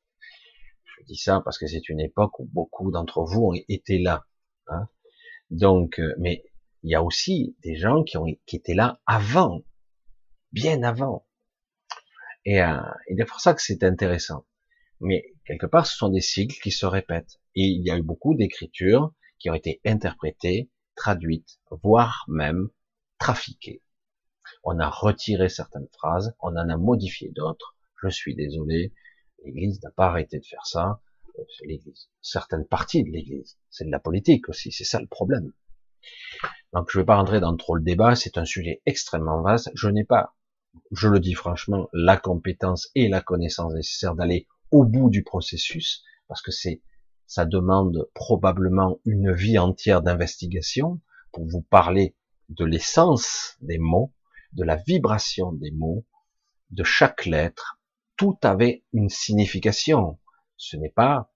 Je dis ça parce que c'est une époque où beaucoup d'entre vous ont été là. Hein. Donc, euh, mais il y a aussi des gens qui, ont, qui étaient là avant, bien avant. Et, euh, et c'est pour ça que c'est intéressant. Mais quelque part, ce sont des cycles qui se répètent. Et il y a eu beaucoup d'écritures qui ont été interprétées, traduites, voire même trafiquées. On a retiré certaines phrases, on en a modifié d'autres. Je suis désolé, L'Église n'a pas arrêté de faire ça. Euh, c'est l'Église. Certaines parties de l'Église. C'est de la politique aussi. C'est ça le problème. Donc je ne vais pas rentrer dans trop le débat. C'est un sujet extrêmement vaste. Je n'ai pas, je le dis franchement, la compétence et la connaissance nécessaires d'aller au bout du processus parce que c'est, ça demande probablement une vie entière d'investigation pour vous parler de l'essence des mots, de la vibration des mots, de chaque lettre, tout avait une signification. Ce n'est pas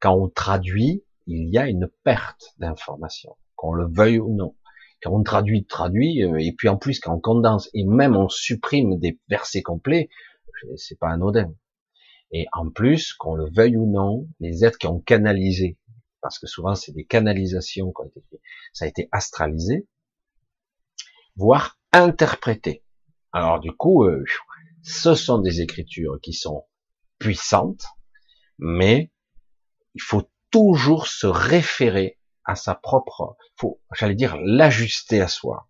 quand on traduit, il y a une perte d'information, qu'on le veuille ou non. Quand on traduit, traduit, euh, et puis en plus quand on condense et même on supprime des versets complets, c'est pas anodin. Et en plus, qu'on le veuille ou non, les êtres qui ont canalisé, parce que souvent c'est des canalisations qui ont été ça a été astralisé, voire interprété. Alors du coup, euh, ce sont des écritures qui sont puissantes, mais il faut toujours se référer à sa propre, faut, j'allais dire, l'ajuster à soi,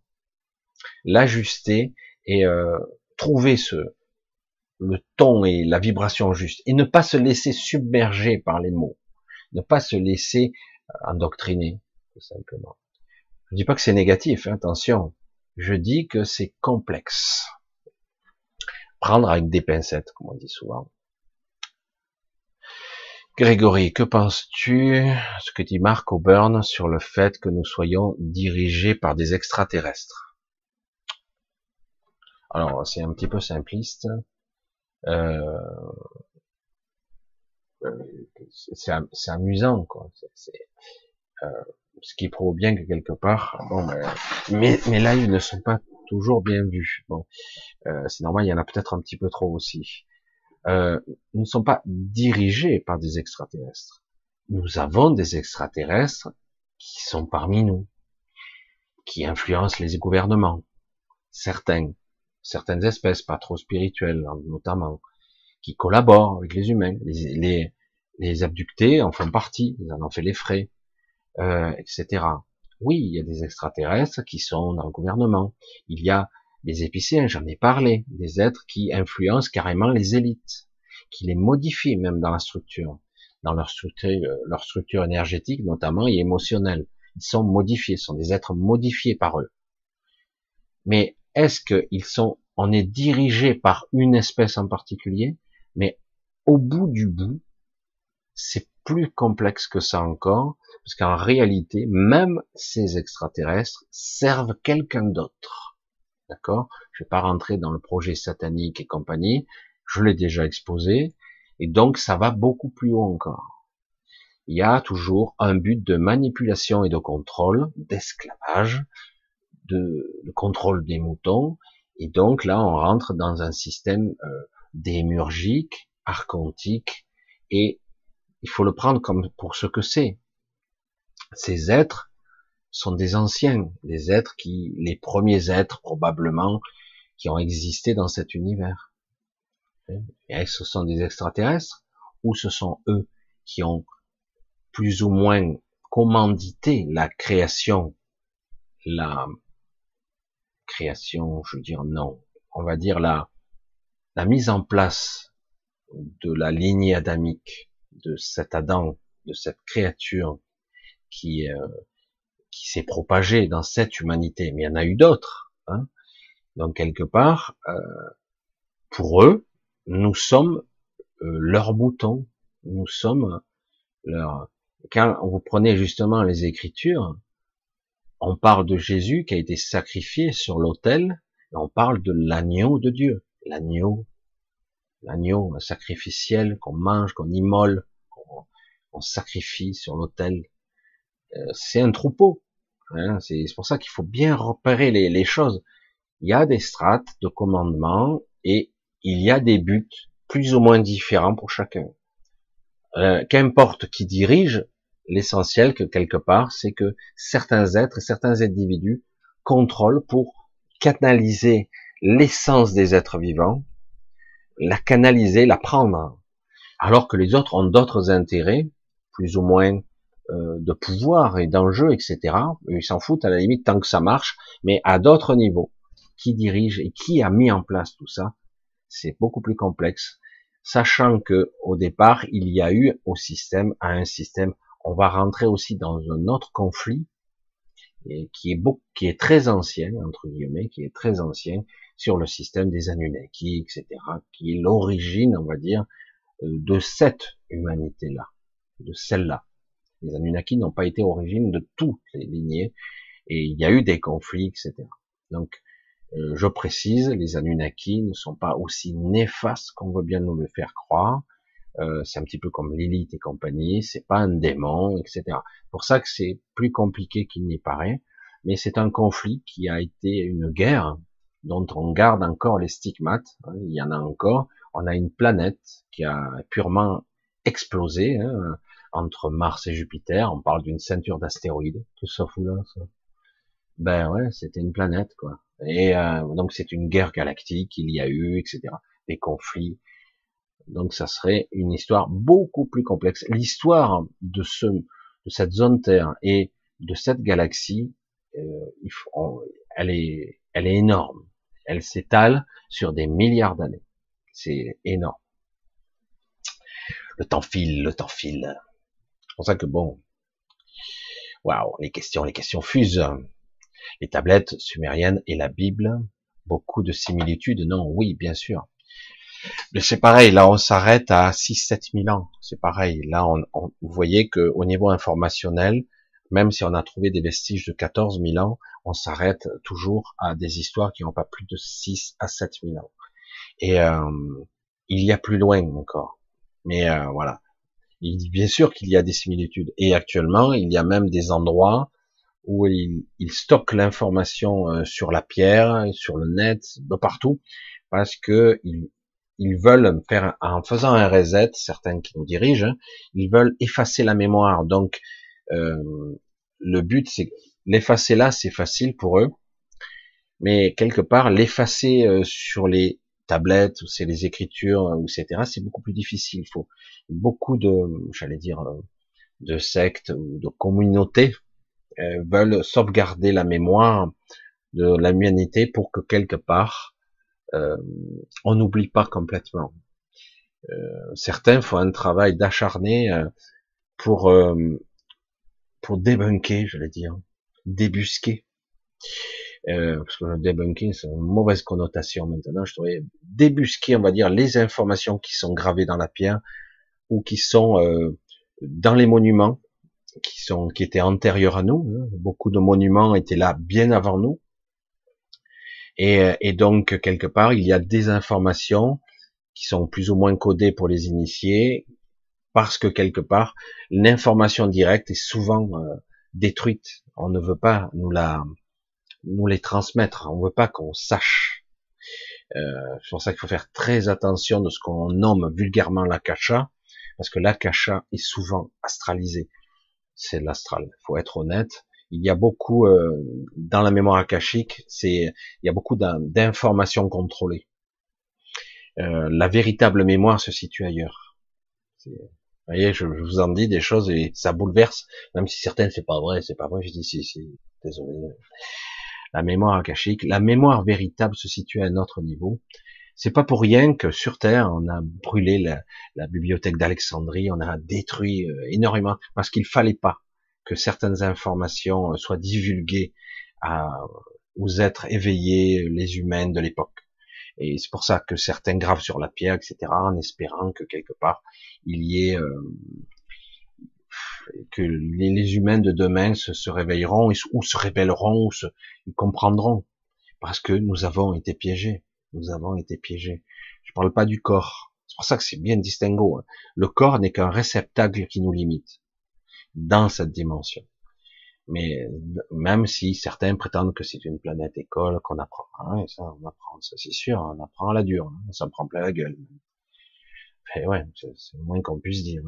l'ajuster et euh, trouver ce le ton et la vibration juste, et ne pas se laisser submerger par les mots, ne pas se laisser euh, endoctriner, tout simplement. Je dis pas que c'est négatif, hein, attention. Je dis que c'est complexe. Prendre avec des pincettes, comme on dit souvent. Grégory, que penses-tu, ce que dit Mark Auburn sur le fait que nous soyons dirigés par des extraterrestres? Alors, c'est un petit peu simpliste. Euh, c'est amusant, quoi. Euh, ce qui prouve bien que quelque part, bon, ben, mais là, ils ne sont pas toujours bien vus. Bon, euh, c'est normal, il y en a peut-être un petit peu trop aussi euh, nous ne sommes pas dirigés par des extraterrestres. Nous avons des extraterrestres qui sont parmi nous, qui influencent les gouvernements, certains, certaines espèces pas trop spirituelles notamment, qui collaborent avec les humains, les, les, les abductés en font partie, ils en ont fait les frais, euh, etc. Oui, il y a des extraterrestres qui sont dans le gouvernement. Il y a les épicéens, j'en ai parlé, des êtres qui influencent carrément les élites, qui les modifient même dans la structure, dans leur structure, euh, leur structure énergétique notamment et émotionnelle. Ils sont modifiés, sont des êtres modifiés par eux. Mais est-ce qu'ils sont, on est dirigé par une espèce en particulier, mais au bout du bout, c'est plus complexe que ça encore, parce qu'en réalité, même ces extraterrestres servent quelqu'un d'autre. D'accord? Je vais pas rentrer dans le projet satanique et compagnie. Je l'ai déjà exposé. Et donc, ça va beaucoup plus haut encore. Il y a toujours un but de manipulation et de contrôle, d'esclavage, de, contrôle des moutons. Et donc, là, on rentre dans un système euh, démurgique, archontique, et il faut le prendre comme pour ce que c'est. Ces êtres sont des anciens, des êtres qui, les premiers êtres probablement, qui ont existé dans cet univers. Et ce sont des extraterrestres ou ce sont eux qui ont plus ou moins commandité la création, la création, je veux dire non, on va dire la, la mise en place de la lignée adamique, de cet Adam, de cette créature qui, euh, qui s'est propagé dans cette humanité, mais il y en a eu d'autres. Hein. Donc quelque part, euh, pour eux, nous sommes euh, leurs boutons, nous sommes leur. Quand vous prenez justement les Écritures, on parle de Jésus qui a été sacrifié sur l'autel, on parle de l'agneau de Dieu, l'agneau, l'agneau sacrificiel qu'on mange, qu'on immole, qu'on sacrifie sur l'autel. Euh, c'est un troupeau, Hein, c'est pour ça qu'il faut bien repérer les, choses. Il y a des strates de commandement et il y a des buts plus ou moins différents pour chacun. Euh, qu'importe qui dirige, l'essentiel que quelque part, c'est que certains êtres certains individus contrôlent pour canaliser l'essence des êtres vivants, la canaliser, la prendre, alors que les autres ont d'autres intérêts, plus ou moins euh, de pouvoir et d'enjeux, etc. Ils s'en foutent à la limite tant que ça marche, mais à d'autres niveaux. Qui dirige et qui a mis en place tout ça C'est beaucoup plus complexe, sachant que au départ il y a eu au système, à un système, on va rentrer aussi dans un autre conflit et qui est beaucoup, qui est très ancien entre guillemets, qui est très ancien sur le système des Anunnaki, etc., qui est l'origine, on va dire, euh, de cette humanité-là, de celle-là. Les Anunnaki n'ont pas été origine de toutes les lignées, et il y a eu des conflits, etc. Donc, euh, je précise, les Anunnaki ne sont pas aussi néfastes qu'on veut bien nous le faire croire. Euh, c'est un petit peu comme Lilith et compagnie, c'est pas un démon, etc. Pour ça que c'est plus compliqué qu'il n'y paraît, mais c'est un conflit qui a été une guerre dont on garde encore les stigmates. Hein, il y en a encore. On a une planète qui a purement explosé hein, entre Mars et Jupiter. On parle d'une ceinture d'astéroïdes. Que ça fout là ça Ben ouais, c'était une planète quoi. Et euh, donc c'est une guerre galactique, il y a eu, etc. Des conflits. Donc ça serait une histoire beaucoup plus complexe. L'histoire de ce, de cette zone Terre et de cette galaxie, euh, elle est, elle est énorme. Elle s'étale sur des milliards d'années. C'est énorme. Le temps file, le temps file. C'est pour ça que bon, waouh, les questions, les questions fusent. Les tablettes sumériennes et la Bible, beaucoup de similitudes, non, oui, bien sûr. Mais c'est pareil, là on s'arrête à 6-7 000 ans, c'est pareil. Là, on, vous voyez que au niveau informationnel, même si on a trouvé des vestiges de 14 000 ans, on s'arrête toujours à des histoires qui n'ont pas plus de 6 à 7 000 ans. Et euh, il y a plus loin encore. Mais euh, voilà. Il bien sûr qu'il y a des similitudes. Et actuellement, il y a même des endroits où il, stocke l'information euh, sur la pierre, sur le net, partout, parce que ils veulent faire, en faisant un reset, certains qui nous dirigent, hein, ils veulent effacer la mémoire. Donc, euh, le but, c'est l'effacer là, c'est facile pour eux, mais quelque part, l'effacer euh, sur les tablettes ou c'est les écritures ou etc. C'est beaucoup plus difficile. Il faut beaucoup de, j'allais dire, de sectes ou de communautés euh, veulent sauvegarder la mémoire de l'humanité pour que quelque part euh, on n'oublie pas complètement. Euh, certains font un travail d'acharné euh, pour pour débunker, je vais dire, débusquer. parce que le débunking, c'est une mauvaise connotation maintenant. Je trouvais débusquer, on va dire, les informations qui sont gravées dans la pierre ou qui sont dans les monuments qui sont qui étaient antérieurs à nous. Hein. Beaucoup de monuments étaient là bien avant nous. Et, et, donc quelque part, il y a des informations qui sont plus ou moins codées pour les initiés, parce que quelque part, l'information directe est souvent euh, détruite. On ne veut pas nous la nous les transmettre. On veut pas qu'on sache. Euh, c'est pour ça qu'il faut faire très attention de ce qu'on nomme vulgairement l'akasha, parce que l'akasha est souvent astralisé c'est l'astral. Il faut être honnête. Il y a beaucoup euh, dans la mémoire akashique, c'est il y a beaucoup d'informations contrôlées. Euh, la véritable mémoire se situe ailleurs. Vous voyez, je, vous en dis des choses et ça bouleverse, même si certaines c'est pas vrai, c'est pas vrai. Je dis si, si, désolé. La mémoire akashique, la mémoire véritable se situe à un autre niveau. C'est pas pour rien que sur Terre, on a brûlé la, bibliothèque d'Alexandrie, on a détruit euh, énormément, parce qu'il fallait pas que certaines informations euh, soient divulguées à, aux êtres éveillés, les humains de l'époque. Et c'est pour ça que certains gravent sur la pierre, etc., en espérant que quelque part il y ait euh, que les, humains de demain se, réveilleront ou se révéleront ou se ils comprendront parce que nous avons été piégés nous avons été piégés. Je parle pas du corps. C'est pour ça que c'est bien distinguo. Hein. Le corps n'est qu'un réceptacle qui nous limite dans cette dimension. Mais même si certains prétendent que c'est une planète école, qu'on apprend, hein, ça on apprend, ça c'est sûr, on apprend à la dure, hein, ça me prend plein la gueule. Et ouais, c'est le moins qu'on puisse dire.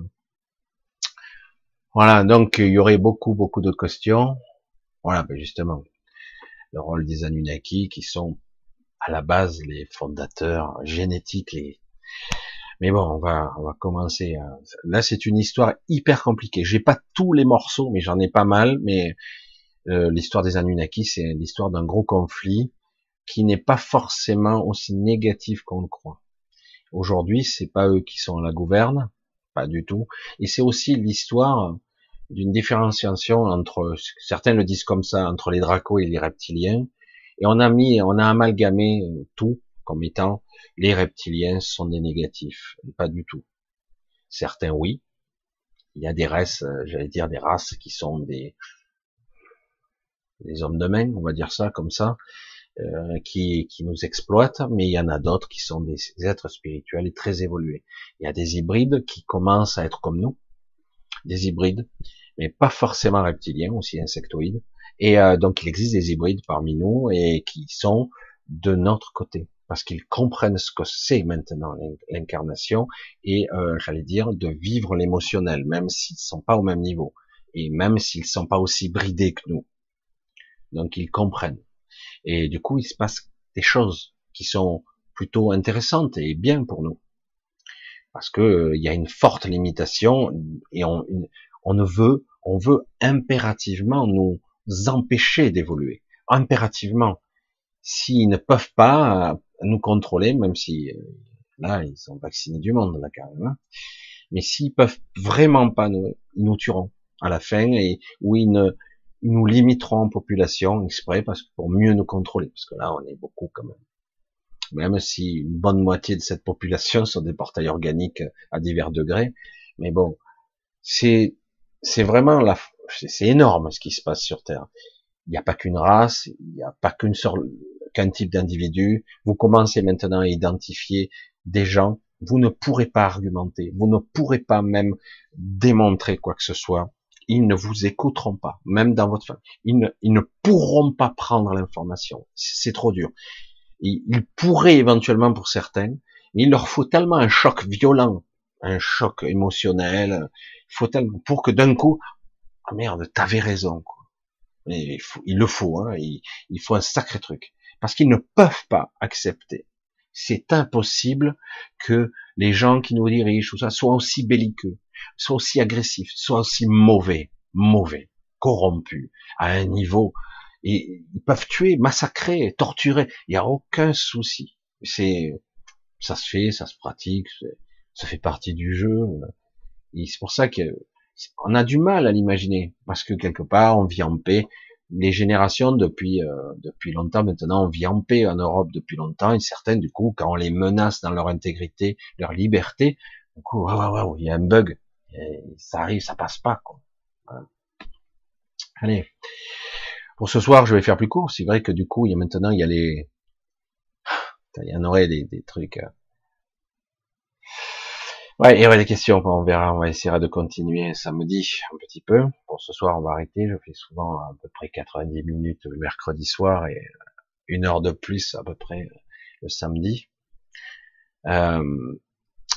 Voilà, donc il y aurait beaucoup, beaucoup de questions. Voilà, ben justement, le rôle des Anunnaki qui sont à la base les fondateurs génétiques. Les... Mais bon, on va, on va commencer. Là, c'est une histoire hyper compliquée. J'ai pas tous les morceaux, mais j'en ai pas mal. Mais euh, l'histoire des Anunnaki, c'est l'histoire d'un gros conflit qui n'est pas forcément aussi négatif qu'on le croit. Aujourd'hui, c'est pas eux qui sont la gouverne, pas du tout. Et c'est aussi l'histoire d'une différenciation entre, certains le disent comme ça, entre les dracos et les reptiliens, et on a mis, on a amalgamé tout comme étant les reptiliens sont des négatifs. Pas du tout. Certains oui. Il y a des races, euh, j'allais dire des races qui sont des, des hommes de main, on va dire ça comme ça, euh, qui, qui nous exploitent, mais il y en a d'autres qui sont des, êtres spirituels et très évolués. Il y a des hybrides qui commencent à être comme nous, des hybrides, mais pas forcément reptiliens, aussi insectoïdes, et euh, donc il existe des hybrides parmi nous et qui sont de notre côté. Parce qu'ils comprennent ce que c'est maintenant l'incarnation et euh, j'allais dire de vivre l'émotionnel, même s'ils ne sont pas au même niveau et même s'ils ne sont pas aussi bridés que nous. Donc ils comprennent. Et du coup, il se passe des choses qui sont plutôt intéressantes et bien pour nous. Parce que euh, il y a une forte limitation et on, on ne veut, on veut impérativement nous empêcher d'évoluer. Impérativement. S'ils ne peuvent pas nous contrôler, même si euh, là ils sont vaccinés du monde là quand même. Hein. Mais s'ils peuvent vraiment pas nous, ils nous tueront à la fin et ou ils ne ils nous limiteront en population exprès parce que pour mieux nous contrôler parce que là on est beaucoup quand même. Même si une bonne moitié de cette population sont des portails organiques à divers degrés, mais bon, c'est c'est vraiment la c'est énorme ce qui se passe sur Terre. Il n'y a pas qu'une race, il n'y a pas qu'une seule qu'un type d'individu. Vous commencez maintenant à identifier des gens. Vous ne pourrez pas argumenter. Vous ne pourrez pas même démontrer quoi que ce soit. Ils ne vous écouteront pas, même dans votre famille. Ils ne, pourront pas prendre l'information. C'est trop dur. Ils, pourraient éventuellement pour certains, mais il leur faut tellement un choc violent, un choc émotionnel. Faut tellement pour que d'un coup, ah merde, t'avais raison. Quoi. il, le faut, hein, il faut un sacré truc parce qu'ils ne peuvent pas accepter. C'est impossible que les gens qui nous dirigent, tout ça, soient aussi belliqueux, soient aussi agressifs, soient aussi mauvais, mauvais, corrompus, à un niveau, ils peuvent tuer, massacrer, torturer, il n'y a aucun souci. C'est, ça se fait, ça se pratique, ça fait partie du jeu. Et c'est pour ça que on a du mal à l'imaginer, parce que quelque part, on vit en paix, les générations depuis euh, depuis longtemps maintenant, on vit en paix en Europe depuis longtemps, et certains du coup, quand on les menace dans leur intégrité, leur liberté, du coup, waouh, waouh, il y a un bug, ça arrive, ça passe pas. Quoi. Allez, pour ce soir, je vais faire plus court. C'est vrai que du coup, il y a maintenant, il y a les, il y en aurait des, des trucs. Ouais, il y aurait des questions, on verra, on va essayer de continuer samedi un petit peu. Pour ce soir, on va arrêter. Je fais souvent à peu près 90 minutes le mercredi soir et une heure de plus à peu près le samedi. Euh,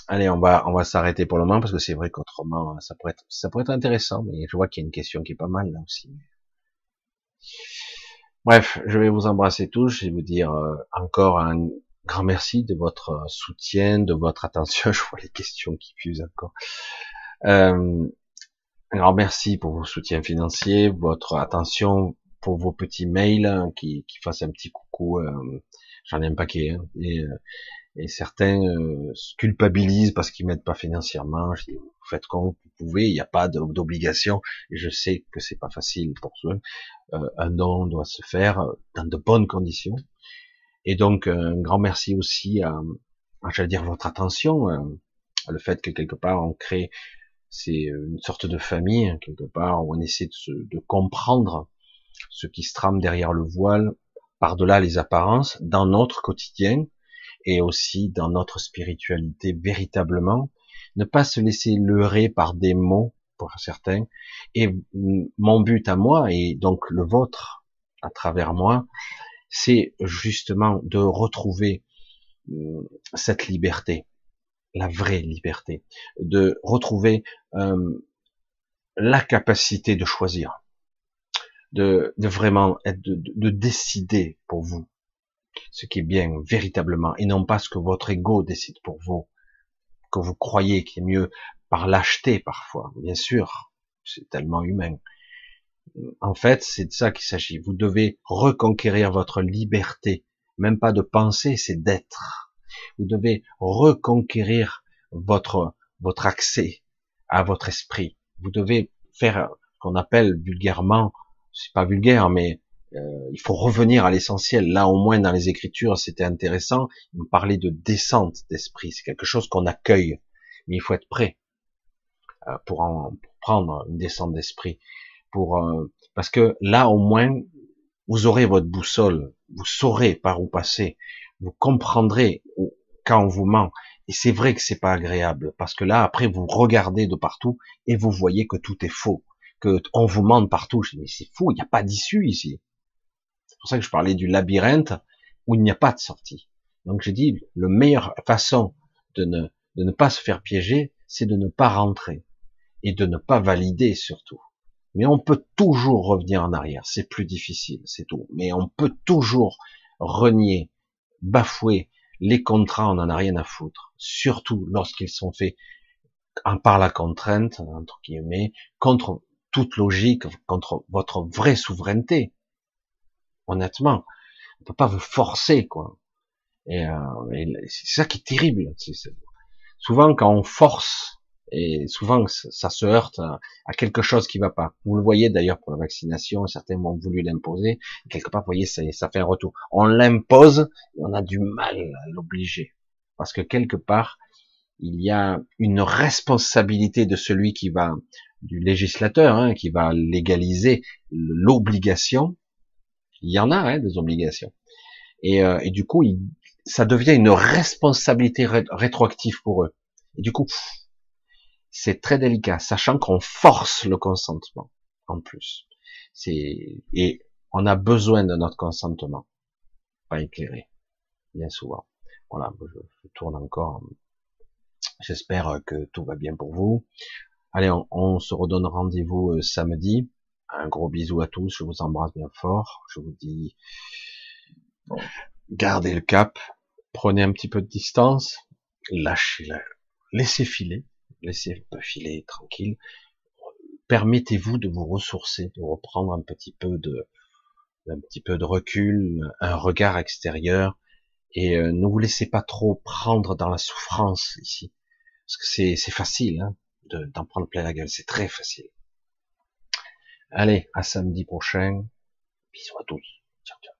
allez, on va on va s'arrêter pour le moment parce que c'est vrai qu'autrement ça pourrait être ça pourrait être intéressant, mais je vois qu'il y a une question qui est pas mal là aussi. Bref, je vais vous embrasser tous, je vais vous dire euh, encore un grand merci de votre euh, soutien, de votre attention. Je vois les questions qui fusent encore. Euh, grand merci pour vos soutiens financiers, votre attention pour vos petits mails hein, qui, qui fassent un petit coucou. Euh, J'en ai un paquet. Hein, et, euh, et, certains euh, se culpabilisent parce qu'ils m'aident pas financièrement. Je dis, vous faites comme vous pouvez, il n'y a pas d'obligation. Je sais que c'est pas facile pour ceux. Un don doit se faire dans de bonnes conditions. Et donc un grand merci aussi à, j'allais dire votre attention, euh, le fait que quelque part on crée, c'est une sorte de famille hein, quelque part où on essaie de, de comprendre ce qui se trame derrière le voile, par-delà les apparences, dans notre quotidien et aussi dans notre spiritualité véritablement, ne pas se laisser leurrer par des mots pour certains. Et mon but à moi et donc le vôtre à travers moi, c'est justement de retrouver euh, cette liberté, la vraie liberté, de retrouver euh, la capacité de choisir, de, de vraiment être, de, de, décider pour vous ce qui est bien véritablement, et non pas ce que votre ego décide pour vous, que vous croyez qui est mieux par lâcheté parfois, bien sûr, c'est tellement humain, en fait, c'est de ça qu'il s'agit. Vous devez reconquérir votre liberté, même pas de penser, c'est d'être. Vous devez reconquérir votre votre accès à votre esprit. Vous devez faire ce qu'on appelle vulgairement, c'est pas vulgaire, mais euh, il faut revenir à l'essentiel. Là, au moins dans les Écritures, c'était intéressant. Il me parlait de descente d'esprit. C'est quelque chose qu'on accueille, mais il faut être prêt euh, pour en pour prendre une descente d'esprit euh, parce que là au moins vous aurez votre boussole, vous saurez par où passer, vous comprendrez quand on vous ment. Et c'est vrai que c'est pas agréable parce que là après vous regardez de partout et vous voyez que tout est faux, que on vous ment partout. Je dis mais c'est fou, il n'y a pas d'issue ici. C'est pour ça que je parlais du labyrinthe où il n'y a pas de sortie. Donc j'ai dit, le meilleure façon de ne pas se faire piéger, c'est de ne pas rentrer et de ne pas valider surtout. Mais on peut toujours revenir en arrière, c'est plus difficile, c'est tout. Mais on peut toujours renier, bafouer les contrats, on n'en a rien à foutre. Surtout lorsqu'ils sont faits par la contrainte, entre guillemets, contre toute logique, contre votre vraie souveraineté. Honnêtement, on peut pas vous forcer, quoi. Et, euh, c'est ça qui est terrible. souvent, quand on force, et souvent ça se heurte à, quelque chose qui va pas. Vous le voyez d'ailleurs pour la vaccination, certains ont voulu l'imposer. Quelque part, vous voyez, ça, ça fait un retour. On l'impose et on a du mal à l'obliger. Parce que quelque part, il y a une responsabilité de celui qui va, du législateur, hein, qui va légaliser l'obligation. Il y en a hein, des obligations. Et, euh, et du coup, ça devient une responsabilité rétroactive pour eux. Et du coup, c'est très délicat, sachant qu'on force le consentement en plus. C'est et on a besoin de notre consentement, pas éclairé, bien souvent. Voilà, je, tourne encore. J'espère que tout va bien pour vous. Allez, on, se redonne rendez-vous euh, samedi. Un gros bisou à tous, je vous embrasse bien fort. Je vous dis gardez le cap, prenez un petit peu de distance, lâchez la, laissez filer, laissez filer tranquille. Permettez-vous de vous ressourcer, de reprendre un petit peu de, recul, un regard extérieur, et euh, ne vous laissez pas trop prendre dans la souffrance ici, parce que c'est, c'est facile hein, d'en prendre plein la gueule, c'est très facile. Allez, à samedi prochain. Bisous à tous. Ciao, ciao.